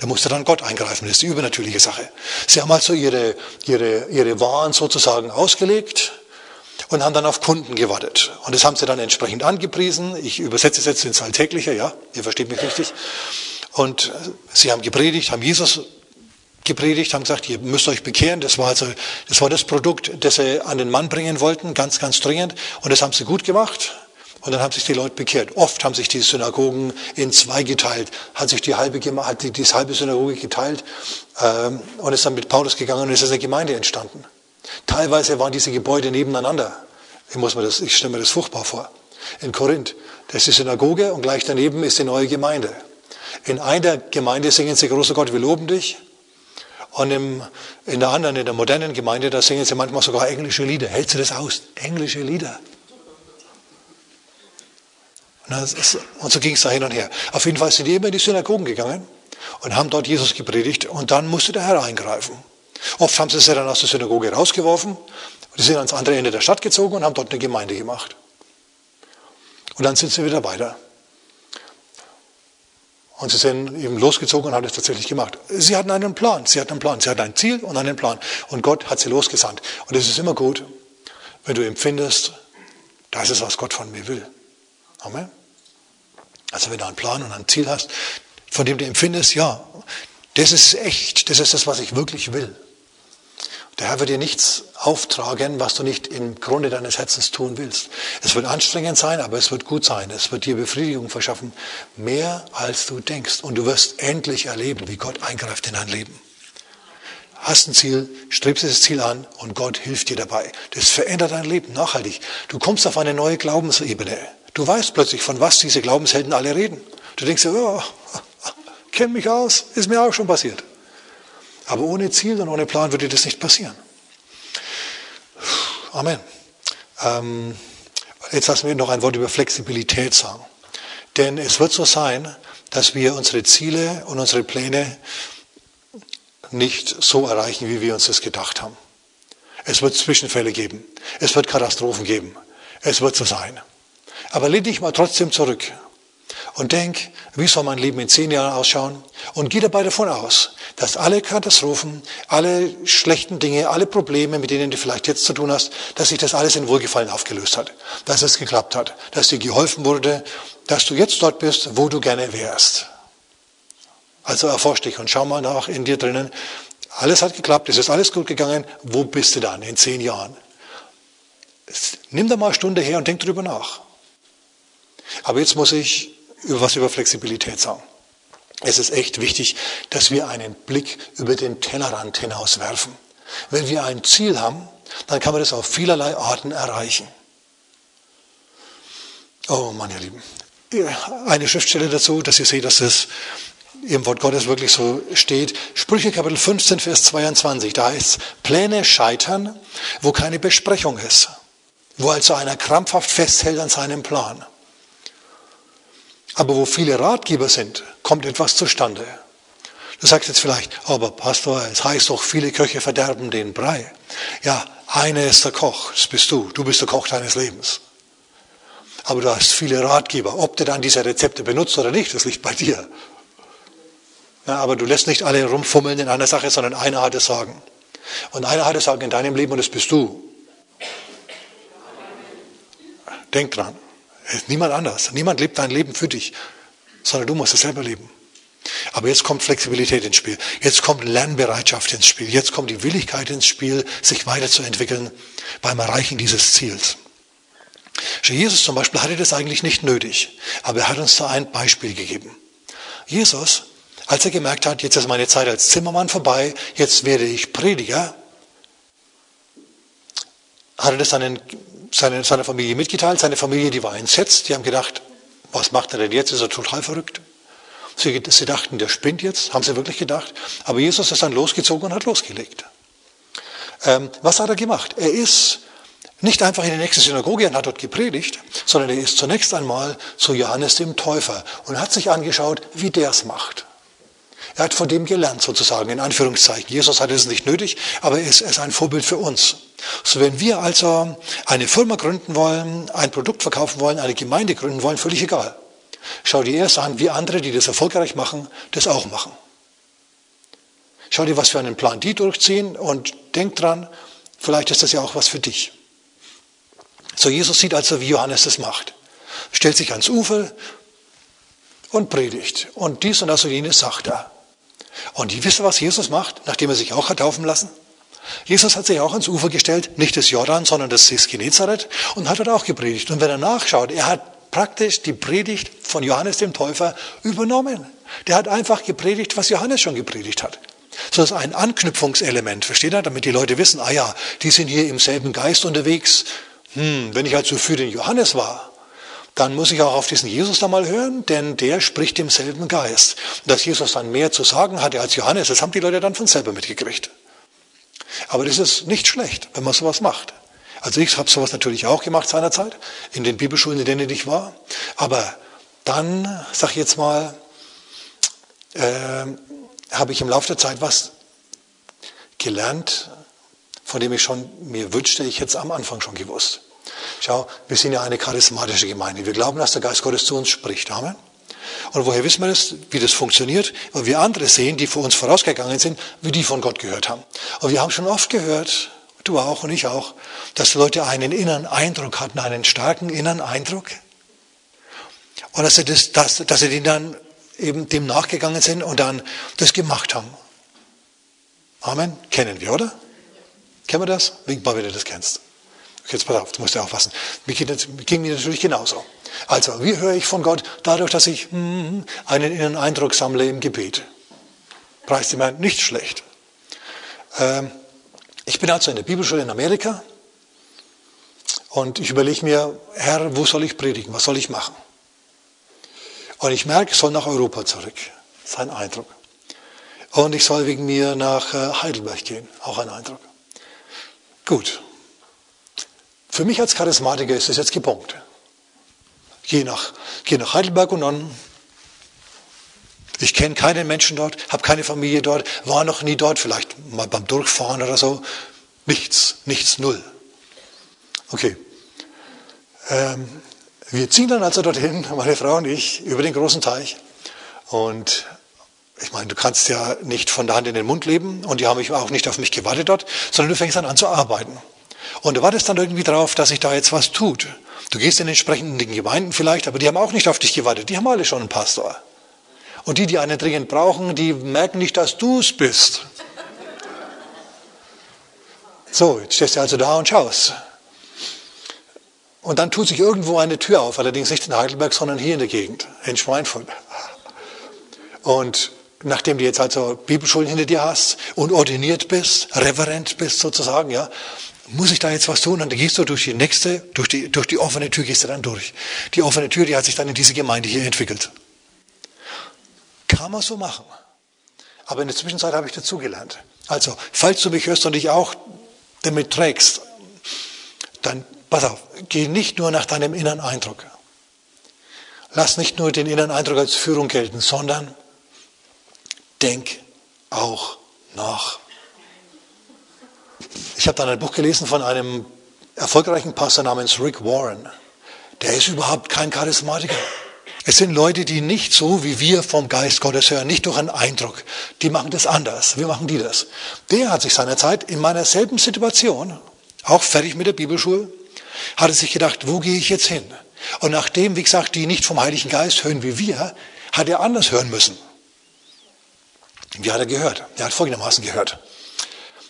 Da musste dann Gott eingreifen, das ist die übernatürliche Sache. Sie haben also ihre, ihre, ihre Waren sozusagen ausgelegt und haben dann auf Kunden gewartet. Und das haben sie dann entsprechend angepriesen. Ich übersetze es jetzt ins Alltägliche, ja, ihr versteht mich richtig. Und sie haben gepredigt, haben Jesus gepredigt, haben gesagt, ihr müsst euch bekehren. Das war also, das war das Produkt, das sie an den Mann bringen wollten, ganz, ganz dringend. Und das haben sie gut gemacht. Und dann haben sich die Leute bekehrt. Oft haben sich die Synagogen in zwei geteilt, hat sich die halbe, hat die, die halbe Synagoge geteilt ähm, und ist dann mit Paulus gegangen und ist eine Gemeinde entstanden. Teilweise waren diese Gebäude nebeneinander. Ich, muss mir das, ich stelle mir das furchtbar vor. In Korinth, da ist die Synagoge und gleich daneben ist die neue Gemeinde. In einer Gemeinde singen sie, großer Gott, wir loben dich. Und im, in der anderen, in der modernen Gemeinde, da singen sie manchmal sogar englische Lieder. Hältst du das aus? Englische Lieder. Und, und so ging es da hin und her. Auf jeden Fall sind die immer in die Synagogen gegangen und haben dort Jesus gepredigt und dann musste der Herr eingreifen. Oft haben sie sie dann aus der Synagoge rausgeworfen und die sind ans andere Ende der Stadt gezogen und haben dort eine Gemeinde gemacht. Und dann sind sie wieder weiter. Und sie sind eben losgezogen und haben es tatsächlich gemacht. Sie hatten einen Plan, sie hatten einen Plan, sie hatten ein Ziel und einen Plan. Und Gott hat sie losgesandt. Und es ist immer gut, wenn du empfindest, das ist, was Gott von mir will. Amen. Also wenn du einen Plan und ein Ziel hast, von dem du empfindest, ja, das ist echt, das ist das, was ich wirklich will. Der Herr wird dir nichts auftragen, was du nicht im Grunde deines Herzens tun willst. Es wird anstrengend sein, aber es wird gut sein. Es wird dir Befriedigung verschaffen, mehr als du denkst. Und du wirst endlich erleben, wie Gott eingreift in dein Leben. Hast ein Ziel, strebst dieses Ziel an und Gott hilft dir dabei. Das verändert dein Leben nachhaltig. Du kommst auf eine neue Glaubensebene. Du weißt plötzlich, von was diese Glaubenshelden alle reden. Du denkst, oh, kenn mich aus, ist mir auch schon passiert. Aber ohne Ziel und ohne Plan würde das nicht passieren. Amen. Ähm, jetzt lassen wir noch ein Wort über Flexibilität sagen. Denn es wird so sein, dass wir unsere Ziele und unsere Pläne nicht so erreichen, wie wir uns das gedacht haben. Es wird Zwischenfälle geben. Es wird Katastrophen geben. Es wird so sein. Aber lehn dich mal trotzdem zurück und denk, wie soll mein Leben in zehn Jahren ausschauen? Und geh dabei davon aus, dass alle Katastrophen, alle schlechten Dinge, alle Probleme, mit denen du vielleicht jetzt zu tun hast, dass sich das alles in Wohlgefallen aufgelöst hat, dass es geklappt hat, dass dir geholfen wurde, dass du jetzt dort bist, wo du gerne wärst. Also erforsch dich und schau mal nach in dir drinnen, Alles hat geklappt, es ist alles gut gegangen. Wo bist du dann in zehn Jahren? Nimm da mal eine Stunde her und denk drüber nach. Aber jetzt muss ich was über Flexibilität sagen. Es ist echt wichtig, dass wir einen Blick über den Tellerrand hinaus werfen. Wenn wir ein Ziel haben, dann kann man das auf vielerlei Arten erreichen. Oh Mann, ihr Lieben. Eine Schriftstelle dazu, dass ihr seht, dass das im Wort Gottes wirklich so steht. Sprüche Kapitel 15, Vers 22. Da heißt es, Pläne scheitern, wo keine Besprechung ist. Wo also einer krampfhaft festhält an seinem Plan. Aber wo viele Ratgeber sind, kommt etwas zustande. Du sagst jetzt vielleicht, aber Pastor, es heißt doch, viele Köche verderben den Brei. Ja, einer ist der Koch, das bist du. Du bist der Koch deines Lebens. Aber du hast viele Ratgeber. Ob du dann diese Rezepte benutzt oder nicht, das liegt bei dir. Ja, aber du lässt nicht alle rumfummeln in einer Sache, sondern einer hat es Sagen. Und einer hat es Sagen in deinem Leben und das bist du. Denk dran. Niemand anders. Niemand lebt dein Leben für dich, sondern du musst es selber leben. Aber jetzt kommt Flexibilität ins Spiel. Jetzt kommt Lernbereitschaft ins Spiel. Jetzt kommt die Willigkeit ins Spiel, sich weiterzuentwickeln beim Erreichen dieses Ziels. Jesus zum Beispiel hatte das eigentlich nicht nötig, aber er hat uns da ein Beispiel gegeben. Jesus, als er gemerkt hat, jetzt ist meine Zeit als Zimmermann vorbei, jetzt werde ich Prediger, hat er das seinen, seine, seiner Familie mitgeteilt. Seine Familie, die war entsetzt. Die haben gedacht, was macht er denn jetzt? Ist er total verrückt? Sie, sie dachten, der spinnt jetzt, haben sie wirklich gedacht. Aber Jesus ist dann losgezogen und hat losgelegt. Ähm, was hat er gemacht? Er ist nicht einfach in die nächste Synagoge und hat dort gepredigt, sondern er ist zunächst einmal zu Johannes dem Täufer und hat sich angeschaut, wie der es macht. Er hat von dem gelernt, sozusagen, in Anführungszeichen. Jesus hatte es nicht nötig, aber er ist, er ist ein Vorbild für uns. So, wenn wir also eine Firma gründen wollen, ein Produkt verkaufen wollen, eine Gemeinde gründen wollen, völlig egal. Schau dir erst an, wie andere, die das erfolgreich machen, das auch machen. Schau dir, was für einen Plan die durchziehen und denk dran, vielleicht ist das ja auch was für dich. So, Jesus sieht also, wie Johannes das macht. Stellt sich ans Ufer und predigt. Und dies und das und jenes sagt er. Und die wissen, was Jesus macht, nachdem er sich auch hat taufen lassen? Jesus hat sich auch ans Ufer gestellt, nicht des Jordan, sondern des Sees Genezareth und hat dort auch gepredigt. Und wenn er nachschaut, er hat praktisch die Predigt von Johannes dem Täufer übernommen. Der hat einfach gepredigt, was Johannes schon gepredigt hat. So ist ein Anknüpfungselement, versteht ihr? Damit die Leute wissen, ah ja, die sind hier im selben Geist unterwegs hm, wenn ich also für den Johannes war, dann muss ich auch auf diesen Jesus da mal hören, denn der spricht im selben Geist. dass Jesus dann mehr zu sagen hatte als Johannes, das haben die Leute dann von selber mitgekriegt. Aber das ist nicht schlecht, wenn man sowas macht. Also ich habe sowas natürlich auch gemacht seinerzeit, in den Bibelschulen, in denen ich war. Aber dann, sag ich jetzt mal, äh, habe ich im Laufe der Zeit was gelernt, von dem ich schon mir wünschte, ich hätte es am Anfang schon gewusst. Schau, wir sind ja eine charismatische Gemeinde. Wir glauben, dass der Geist Gottes zu uns spricht. Amen. Und woher wissen wir das, wie das funktioniert? Weil wir andere sehen, die vor uns vorausgegangen sind, wie die von Gott gehört haben. Und wir haben schon oft gehört, du auch und ich auch, dass Leute einen inneren Eindruck hatten, einen starken inneren Eindruck. Und dass sie, das, dass, dass sie dann eben dem nachgegangen sind und dann das gemacht haben. Amen. Kennen wir, oder? Kennen wir das? Wink mal, wenn du das kennst. Jetzt pass auf, du musst ja aufpassen. Mir ging mir natürlich genauso. Also, wie höre ich von Gott? Dadurch, dass ich mm, einen inneren Eindruck sammle im Gebet. Preist ihm nicht schlecht. Ähm, ich bin also in der Bibelschule in Amerika und ich überlege mir, Herr, wo soll ich predigen? Was soll ich machen? Und ich merke, ich soll nach Europa zurück. Sein Eindruck. Und ich soll wegen mir nach äh, Heidelberg gehen. Auch ein Eindruck. Gut, für mich als Charismatiker ist es jetzt gepunkt. Geh nach, geh nach Heidelberg und dann, ich kenne keinen Menschen dort, habe keine Familie dort, war noch nie dort, vielleicht mal beim Durchfahren oder so. Nichts, nichts, null. Okay. Ähm, wir ziehen dann also dorthin, meine Frau und ich, über den großen Teich. Und ich meine, du kannst ja nicht von der Hand in den Mund leben und die haben auch nicht auf mich gewartet dort, sondern du fängst dann an zu arbeiten. Und du wartest dann irgendwie drauf, dass sich da jetzt was tut. Du gehst in entsprechenden Gemeinden vielleicht, aber die haben auch nicht auf dich gewartet. Die haben alle schon einen Pastor. Und die, die einen dringend brauchen, die merken nicht, dass du es bist. So, jetzt stehst du also da und schaust. Und dann tut sich irgendwo eine Tür auf, allerdings nicht in Heidelberg, sondern hier in der Gegend, in Schweinfurt. Und nachdem du jetzt also Bibelschulen hinter dir hast und ordiniert bist, Reverend bist sozusagen, ja, muss ich da jetzt was tun? Und dann gehst du durch die nächste, durch die, durch die offene Tür gehst du dann durch. Die offene Tür, die hat sich dann in diese Gemeinde hier entwickelt. Kann man so machen. Aber in der Zwischenzeit habe ich dazugelernt. Also, falls du mich hörst und dich auch damit trägst, dann pass auf, geh nicht nur nach deinem inneren Eindruck. Lass nicht nur den inneren Eindruck als Führung gelten, sondern denk auch nach. Ich habe dann ein Buch gelesen von einem erfolgreichen Pastor namens Rick Warren. Der ist überhaupt kein Charismatiker. Es sind Leute, die nicht so wie wir vom Geist Gottes hören, nicht durch einen Eindruck. Die machen das anders. Wie machen die das? Der hat sich seinerzeit in meiner selben Situation, auch fertig mit der Bibelschule, hat er sich gedacht, wo gehe ich jetzt hin? Und nachdem, wie gesagt, die nicht vom Heiligen Geist hören wie wir, hat er anders hören müssen. Wie hat er gehört? Er hat folgendermaßen gehört.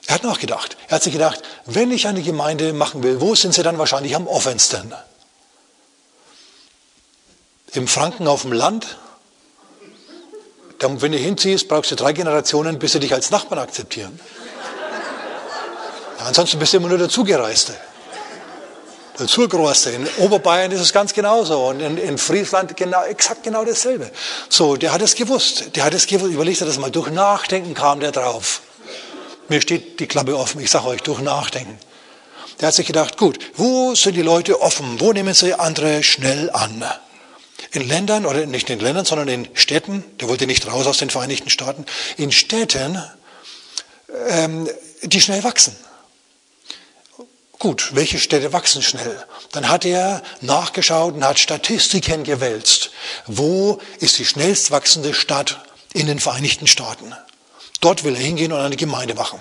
Er hat nachgedacht. Er hat sich gedacht, wenn ich eine Gemeinde machen will, wo sind sie dann wahrscheinlich am offensten? Im Franken auf dem Land? Dann, wenn du hinziehst, brauchst du drei Generationen, bis sie dich als Nachbarn akzeptieren. Ja, ansonsten bist du immer nur der Zugereiste. Der Zugereiste. In Oberbayern ist es ganz genauso. Und in, in, Friesland genau, exakt genau dasselbe. So, der hat es gewusst. Der hat es gewusst. Überlegt er das mal. Durch Nachdenken kam der drauf. Mir steht die Klappe offen, ich sage euch, durch Nachdenken. Der hat sich gedacht, gut, wo sind die Leute offen? Wo nehmen sie andere schnell an? In Ländern, oder nicht in Ländern, sondern in Städten, der wollte nicht raus aus den Vereinigten Staaten, in Städten, ähm, die schnell wachsen. Gut, welche Städte wachsen schnell? Dann hat er nachgeschaut und hat Statistiken gewälzt. Wo ist die schnellst wachsende Stadt in den Vereinigten Staaten? Dort will er hingehen und eine Gemeinde machen.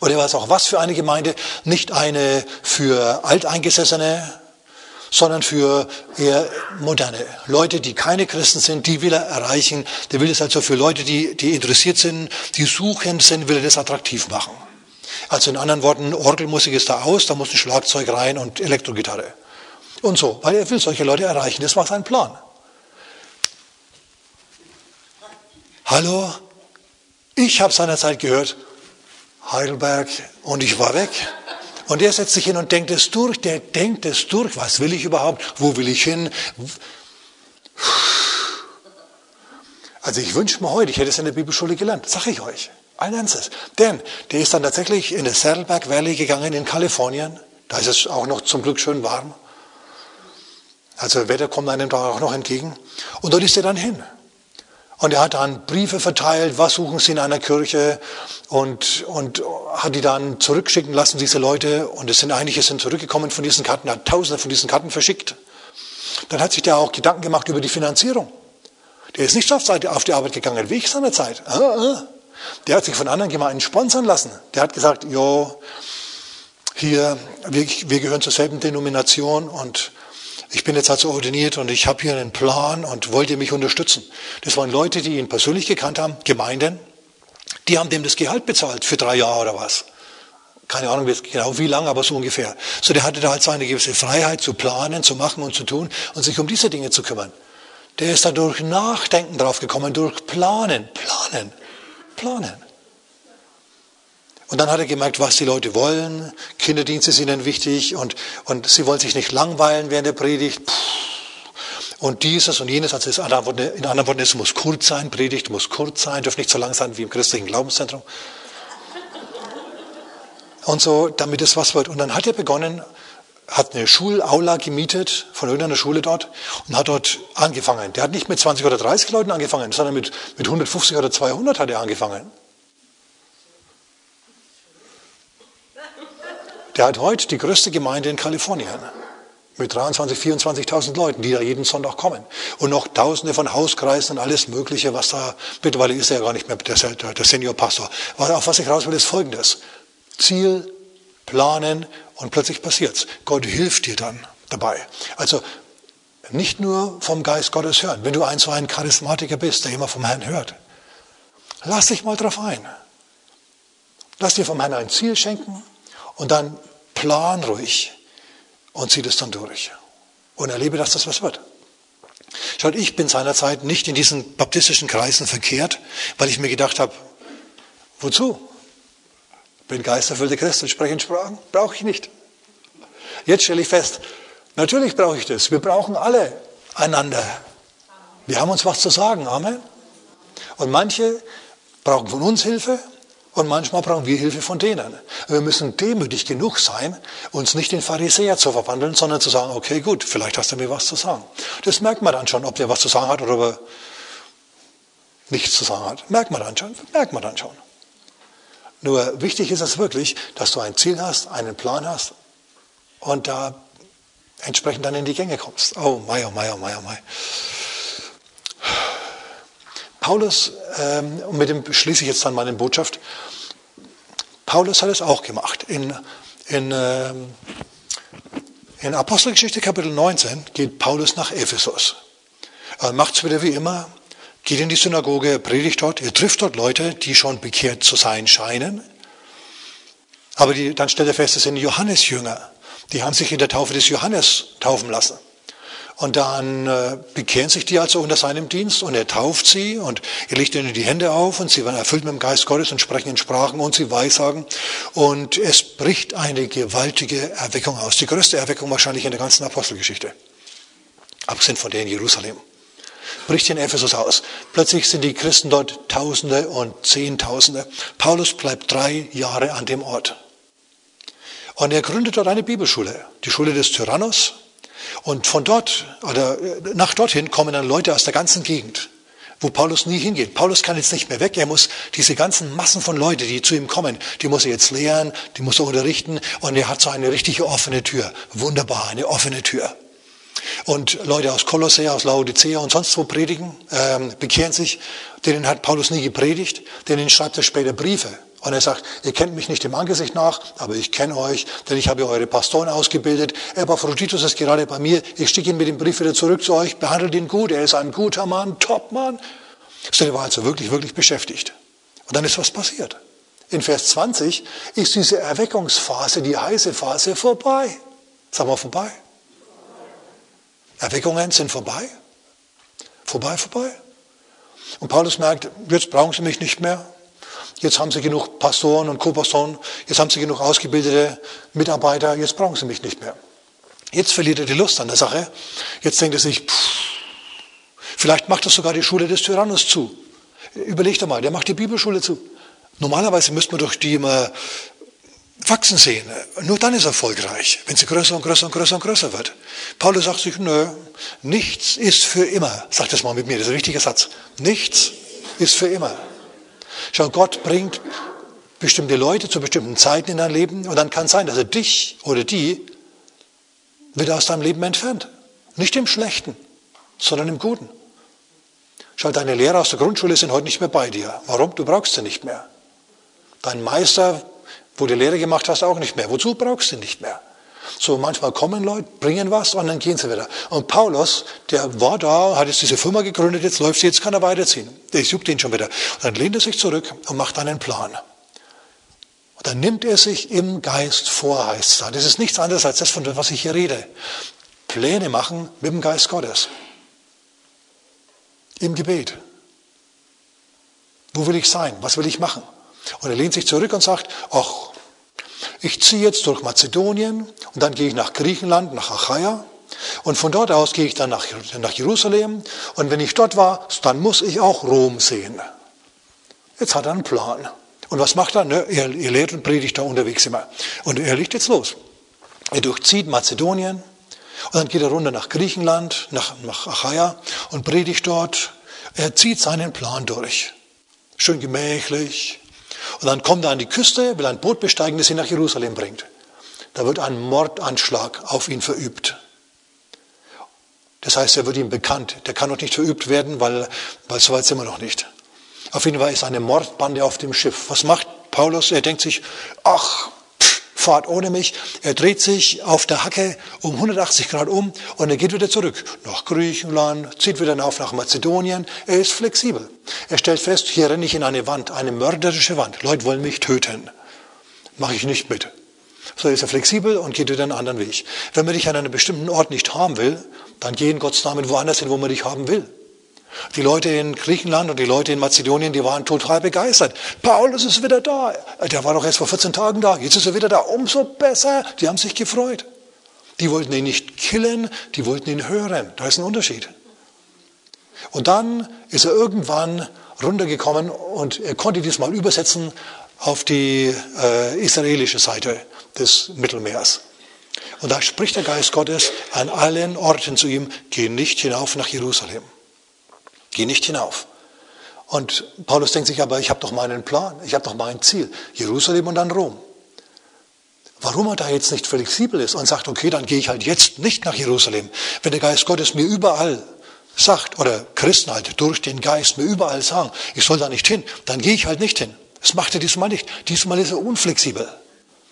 Und er weiß auch, was für eine Gemeinde, nicht eine für Alteingesessene, sondern für eher moderne Leute, die keine Christen sind, die will er erreichen. Der will es also für Leute, die, die interessiert sind, die suchend sind, will er das attraktiv machen. Also in anderen Worten, Orgelmusik ist da aus, da muss ein Schlagzeug rein und Elektrogitarre. Und so, weil er will solche Leute erreichen. Das war sein Plan. Hallo, ich habe seinerzeit gehört, Heidelberg, und ich war weg. Und er setzt sich hin und denkt es durch, der denkt es durch, was will ich überhaupt, wo will ich hin. Also ich wünsche mir heute, ich hätte es in der Bibelschule gelernt, sage ich euch. Ein Ernstes. Denn der ist dann tatsächlich in das Saddleback Valley gegangen in Kalifornien. Da ist es auch noch zum Glück schön warm. Also Wetter kommt einem da auch noch entgegen. Und dort ist er dann hin. Und er hat dann Briefe verteilt, was suchen Sie in einer Kirche und, und hat die dann zurückschicken lassen, diese Leute. Und es sind einige sind zurückgekommen von diesen Karten, hat tausende von diesen Karten verschickt. Dann hat sich der auch Gedanken gemacht über die Finanzierung. Der ist nicht auf die Arbeit gegangen, wie ich seinerzeit. Ah, ah. Der hat sich von anderen Gemeinden sponsern lassen. Der hat gesagt, jo, hier, wir, wir gehören zur selben Denomination und ich bin jetzt also ordiniert und ich habe hier einen Plan und wollt ihr mich unterstützen? Das waren Leute, die ihn persönlich gekannt haben, Gemeinden, die haben dem das Gehalt bezahlt für drei Jahre oder was. Keine Ahnung genau wie lang, aber so ungefähr. So, der hatte da halt seine gewisse Freiheit zu planen, zu machen und zu tun und sich um diese Dinge zu kümmern. Der ist da durch Nachdenken draufgekommen, durch Planen, Planen, Planen. Und dann hat er gemerkt, was die Leute wollen. Kinderdienste sind ihnen wichtig und, und sie wollen sich nicht langweilen während der Predigt. Und dieses und jenes, also in anderen, Worten, es muss kurz sein, Predigt muss kurz sein, darf nicht so lang sein wie im christlichen Glaubenszentrum. Und so, damit es was wird. Und dann hat er begonnen, hat eine Schulaula gemietet von irgendeiner Schule dort und hat dort angefangen. Der hat nicht mit 20 oder 30 Leuten angefangen, sondern mit, mit 150 oder 200 hat er angefangen. Der hat heute die größte Gemeinde in Kalifornien mit 23.000, 24.000 Leuten, die da jeden Sonntag kommen. Und noch Tausende von Hauskreisen und alles Mögliche, was da, mittlerweile ist er ja gar nicht mehr der, der Seniorpastor. Auf was ich raus will, ist Folgendes. Ziel, planen und plötzlich passiert's. Gott hilft dir dann dabei. Also, nicht nur vom Geist Gottes hören. Wenn du ein so ein Charismatiker bist, der immer vom Herrn hört, lass dich mal drauf ein. Lass dir vom Herrn ein Ziel schenken und dann plan ruhig und zieh das dann durch. Und erlebe, dass das was wird. Schaut, ich bin seinerzeit nicht in diesen baptistischen Kreisen verkehrt, weil ich mir gedacht habe, wozu? Bin geisterfüllte Christ und spreche in Sprachen? Brauche ich nicht. Jetzt stelle ich fest, natürlich brauche ich das. Wir brauchen alle einander. Wir haben uns was zu sagen. Amen. Und manche brauchen von uns Hilfe und manchmal brauchen wir Hilfe von denen. Wir müssen demütig genug sein, uns nicht in Pharisäer zu verwandeln, sondern zu sagen, okay, gut, vielleicht hast du mir was zu sagen. Das merkt man dann schon, ob der was zu sagen hat oder er nichts zu sagen hat. Merkt man dann schon, merkt man dann schon. Nur wichtig ist es wirklich, dass du ein Ziel hast, einen Plan hast und da entsprechend dann in die Gänge kommst. Oh, Mai, oh, Mai, oh, Mai, oh, Mai. Paulus, ähm, und mit dem schließe ich jetzt dann meine Botschaft, Paulus hat es auch gemacht. In, in, ähm, in Apostelgeschichte Kapitel 19 geht Paulus nach Ephesus. Er macht es wieder wie immer, geht in die Synagoge, predigt dort, er trifft dort Leute, die schon bekehrt zu sein scheinen. Aber die, dann stellt er fest, es sind Johannesjünger. Die haben sich in der Taufe des Johannes taufen lassen. Und dann äh, bekehren sich die also unter seinem Dienst und er tauft sie und er legt ihnen die Hände auf und sie werden erfüllt mit dem Geist Gottes und sprechen in Sprachen und sie weissagen. Und es bricht eine gewaltige Erweckung aus. Die größte Erweckung wahrscheinlich in der ganzen Apostelgeschichte. Abgesehen von der in Jerusalem. Bricht in Ephesus aus. Plötzlich sind die Christen dort Tausende und Zehntausende. Paulus bleibt drei Jahre an dem Ort. Und er gründet dort eine Bibelschule. Die Schule des Tyrannos und von dort oder äh, nach dorthin kommen dann Leute aus der ganzen Gegend, wo Paulus nie hingeht. Paulus kann jetzt nicht mehr weg. Er muss diese ganzen Massen von Leuten, die zu ihm kommen, die muss er jetzt lehren, die muss er unterrichten. Und er hat so eine richtige offene Tür. Wunderbar, eine offene Tür. Und Leute aus Kolossee, aus Laodicea und sonst wo predigen, ähm, bekehren sich. Denen hat Paulus nie gepredigt, denen schreibt er später Briefe. Und er sagt, ihr kennt mich nicht im Angesicht nach, aber ich kenne euch, denn ich habe eure Pastoren ausgebildet. Epaphroditus ist gerade bei mir. Ich schicke ihn mit dem Brief wieder zurück zu euch. Behandelt ihn gut. Er ist ein guter Mann, Top-Mann. So, er war also wirklich, wirklich beschäftigt. Und dann ist was passiert. In Vers 20 ist diese Erweckungsphase, die heiße Phase vorbei. Sagen wir vorbei. Erweckungen sind vorbei. Vorbei, vorbei. Und Paulus merkt, jetzt brauchen sie mich nicht mehr. Jetzt haben Sie genug Pastoren und Co-Pastoren, jetzt haben Sie genug ausgebildete Mitarbeiter, jetzt brauchen Sie mich nicht mehr. Jetzt verliert er die Lust an der Sache. Jetzt denkt er sich, pff, vielleicht macht er sogar die Schule des Tyrannus zu. Überlegt doch mal, der macht die Bibelschule zu. Normalerweise müsste man durch die immer wachsen sehen. Nur dann ist er erfolgreich, wenn sie größer und größer und größer und größer wird. Paulus sagt sich, nö, nichts ist für immer. Sagt das mal mit mir, das ist ein wichtiger Satz. Nichts ist für immer. Schau, Gott bringt bestimmte Leute zu bestimmten Zeiten in dein Leben und dann kann es sein, dass er dich oder die wieder aus deinem Leben entfernt. Nicht im Schlechten, sondern im Guten. Schau, deine Lehrer aus der Grundschule sind heute nicht mehr bei dir. Warum? Du brauchst sie nicht mehr. Dein Meister, wo du Lehre gemacht hast, auch nicht mehr. Wozu brauchst du nicht mehr? So manchmal kommen Leute, bringen was und dann gehen sie wieder. Und Paulus, der war da, hat jetzt diese Firma gegründet, jetzt läuft sie, jetzt kann er weiterziehen. Der juckt ihn schon wieder. Und dann lehnt er sich zurück und macht einen Plan. Und dann nimmt er sich im Geist vor, heißt es da. Das ist nichts anderes als das, von dem, was ich hier rede. Pläne machen mit dem Geist Gottes. Im Gebet. Wo will ich sein? Was will ich machen? Und er lehnt sich zurück und sagt, ach, ich ziehe jetzt durch Mazedonien und dann gehe ich nach Griechenland, nach Achaia. Und von dort aus gehe ich dann nach, Jerusalem. Und wenn ich dort war, dann muss ich auch Rom sehen. Jetzt hat er einen Plan. Und was macht er? Ne, er, er lehrt und predigt da unterwegs immer. Und er legt jetzt los. Er durchzieht Mazedonien und dann geht er runter nach Griechenland, nach, nach Achaia und predigt dort. Er zieht seinen Plan durch. Schön gemächlich, und dann kommt er an die Küste, will ein Boot besteigen, das ihn nach Jerusalem bringt. Da wird ein Mordanschlag auf ihn verübt. Das heißt, er wird ihm bekannt. Der kann noch nicht verübt werden, weil, weil so weit sind wir noch nicht. Auf jeden Fall ist eine Mordbande auf dem Schiff. Was macht Paulus? Er denkt sich, ach, fahrt ohne mich. Er dreht sich auf der Hacke um 180 Grad um und er geht wieder zurück nach Griechenland, zieht wieder auf nach Mazedonien. Er ist flexibel. Er stellt fest, hier renne ich in eine Wand, eine mörderische Wand. Leute wollen mich töten. mache ich nicht mit. So ist er flexibel und geht wieder einen anderen Weg. Wenn man dich an einem bestimmten Ort nicht haben will, dann geh in Gottes Namen woanders hin, wo man dich haben will. Die Leute in Griechenland und die Leute in Mazedonien, die waren total begeistert. Paulus ist wieder da. Der war doch erst vor 14 Tagen da. Jetzt ist er wieder da. Umso besser. Die haben sich gefreut. Die wollten ihn nicht killen, die wollten ihn hören. Da ist ein Unterschied. Und dann ist er irgendwann runtergekommen und er konnte diesmal übersetzen auf die äh, israelische Seite des Mittelmeers. Und da spricht der Geist Gottes an allen Orten zu ihm, geh nicht hinauf nach Jerusalem. Geh nicht hinauf. Und Paulus denkt sich, aber ich habe doch meinen Plan, ich habe doch mein Ziel, Jerusalem und dann Rom. Warum er da jetzt nicht flexibel ist und sagt, okay, dann gehe ich halt jetzt nicht nach Jerusalem. Wenn der Geist Gottes mir überall sagt, oder Christen halt durch den Geist mir überall sagen, ich soll da nicht hin, dann gehe ich halt nicht hin. Das macht er diesmal nicht. Diesmal ist er unflexibel.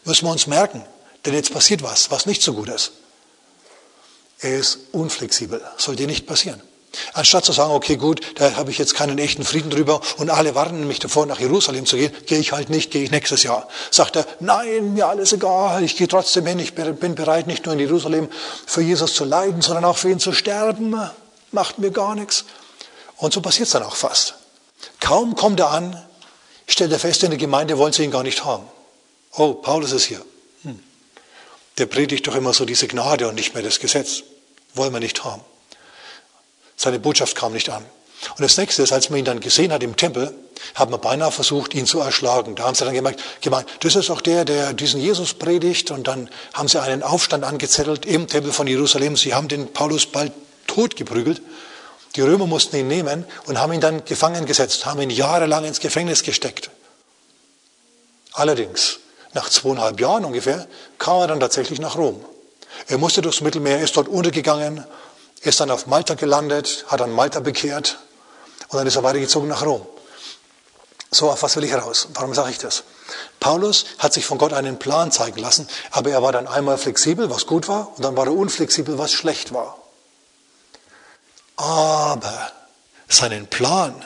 Müssen wir uns merken. Denn jetzt passiert was, was nicht so gut ist. Er ist unflexibel. Soll dir nicht passieren. Anstatt zu sagen, okay, gut, da habe ich jetzt keinen echten Frieden drüber und alle warnen mich davor, nach Jerusalem zu gehen, gehe ich halt nicht, gehe ich nächstes Jahr. Sagt er, nein, mir alles egal, ich gehe trotzdem hin, ich bin bereit, nicht nur in Jerusalem für Jesus zu leiden, sondern auch für ihn zu sterben, macht mir gar nichts. Und so passiert es dann auch fast. Kaum kommt er an, stellt er fest, in der Gemeinde wollen sie ihn gar nicht haben. Oh, Paulus ist hier. Hm. Der predigt doch immer so diese Gnade und nicht mehr das Gesetz. Wollen wir nicht haben. Seine Botschaft kam nicht an. Und das nächste ist, als man ihn dann gesehen hat im Tempel, hat man beinahe versucht, ihn zu erschlagen. Da haben sie dann gemerkt, gemeint, das ist doch der, der diesen Jesus predigt. Und dann haben sie einen Aufstand angezettelt im Tempel von Jerusalem. Sie haben den Paulus bald tot geprügelt. Die Römer mussten ihn nehmen und haben ihn dann gefangen gesetzt, haben ihn jahrelang ins Gefängnis gesteckt. Allerdings, nach zweieinhalb Jahren ungefähr, kam er dann tatsächlich nach Rom. Er musste durchs Mittelmeer, ist dort untergegangen, ist dann auf Malta gelandet, hat dann Malta bekehrt und dann ist er weitergezogen nach Rom. So, auf was will ich raus? Warum sage ich das? Paulus hat sich von Gott einen Plan zeigen lassen, aber er war dann einmal flexibel, was gut war, und dann war er unflexibel, was schlecht war. Aber seinen Plan,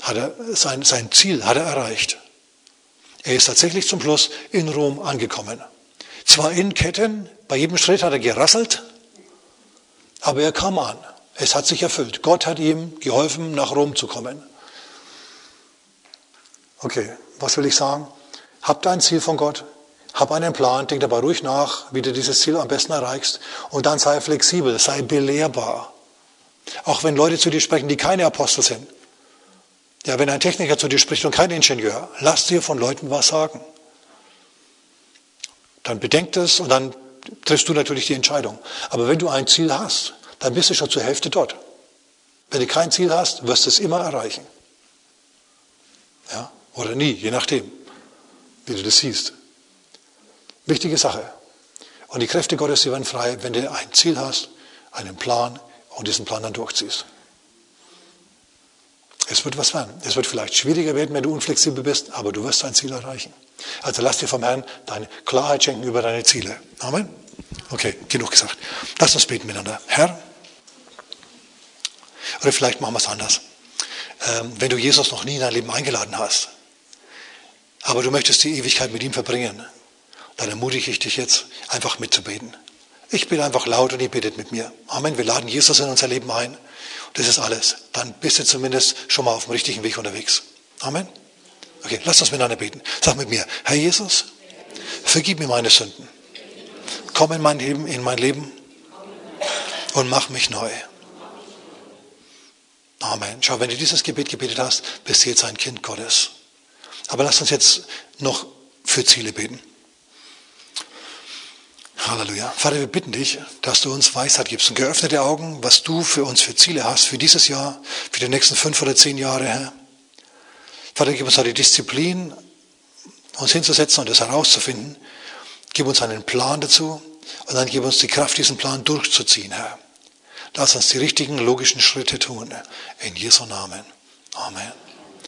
hat er, sein, sein Ziel hat er erreicht. Er ist tatsächlich zum Schluss in Rom angekommen. Zwar in Ketten, bei jedem Schritt hat er gerasselt, aber er kam an. Es hat sich erfüllt. Gott hat ihm geholfen, nach Rom zu kommen. Okay, was will ich sagen? Hab dein Ziel von Gott, hab einen Plan, denk dabei ruhig nach, wie du dieses Ziel am besten erreichst und dann sei flexibel, sei belehrbar. Auch wenn Leute zu dir sprechen, die keine Apostel sind. Ja, wenn ein Techniker zu dir spricht und kein Ingenieur, lass dir von Leuten was sagen. Dann bedenkt es und dann triffst du natürlich die Entscheidung. Aber wenn du ein Ziel hast, dann bist du schon zur Hälfte dort. Wenn du kein Ziel hast, wirst du es immer erreichen. Ja? Oder nie, je nachdem, wie du das siehst. Wichtige Sache. Und die Kräfte Gottes, sie werden frei, wenn du ein Ziel hast, einen Plan und diesen Plan dann durchziehst. Es wird was werden. Es wird vielleicht schwieriger werden, wenn du unflexibel bist, aber du wirst dein Ziel erreichen. Also lass dir vom Herrn deine Klarheit schenken über deine Ziele. Amen. Okay, genug gesagt. Lass uns beten miteinander. Herr, oder vielleicht machen wir es anders. Ähm, wenn du Jesus noch nie in dein Leben eingeladen hast, aber du möchtest die Ewigkeit mit ihm verbringen, dann ermutige ich dich jetzt, einfach mitzubeten. Ich bete einfach laut und ihr betet mit mir. Amen. Wir laden Jesus in unser Leben ein. Das ist alles. Dann bist du zumindest schon mal auf dem richtigen Weg unterwegs. Amen. Okay, lass uns miteinander beten. Sag mit mir, Herr Jesus, vergib mir meine Sünden. Komm in mein Leben, in mein Leben und mach mich neu. Amen. Schau, wenn du dieses Gebet gebetet hast, bist du jetzt ein Kind Gottes. Aber lass uns jetzt noch für Ziele beten. Halleluja. Vater, wir bitten dich, dass du uns Weisheit gibst und geöffnete Augen, was du für uns für Ziele hast, für dieses Jahr, für die nächsten fünf oder zehn Jahre, Herr. Vater, gib uns die Disziplin, uns hinzusetzen und das herauszufinden. Gib uns einen Plan dazu und dann gib uns die Kraft, diesen Plan durchzuziehen, Herr. Lass uns die richtigen, logischen Schritte tun. In Jesu Namen. Amen.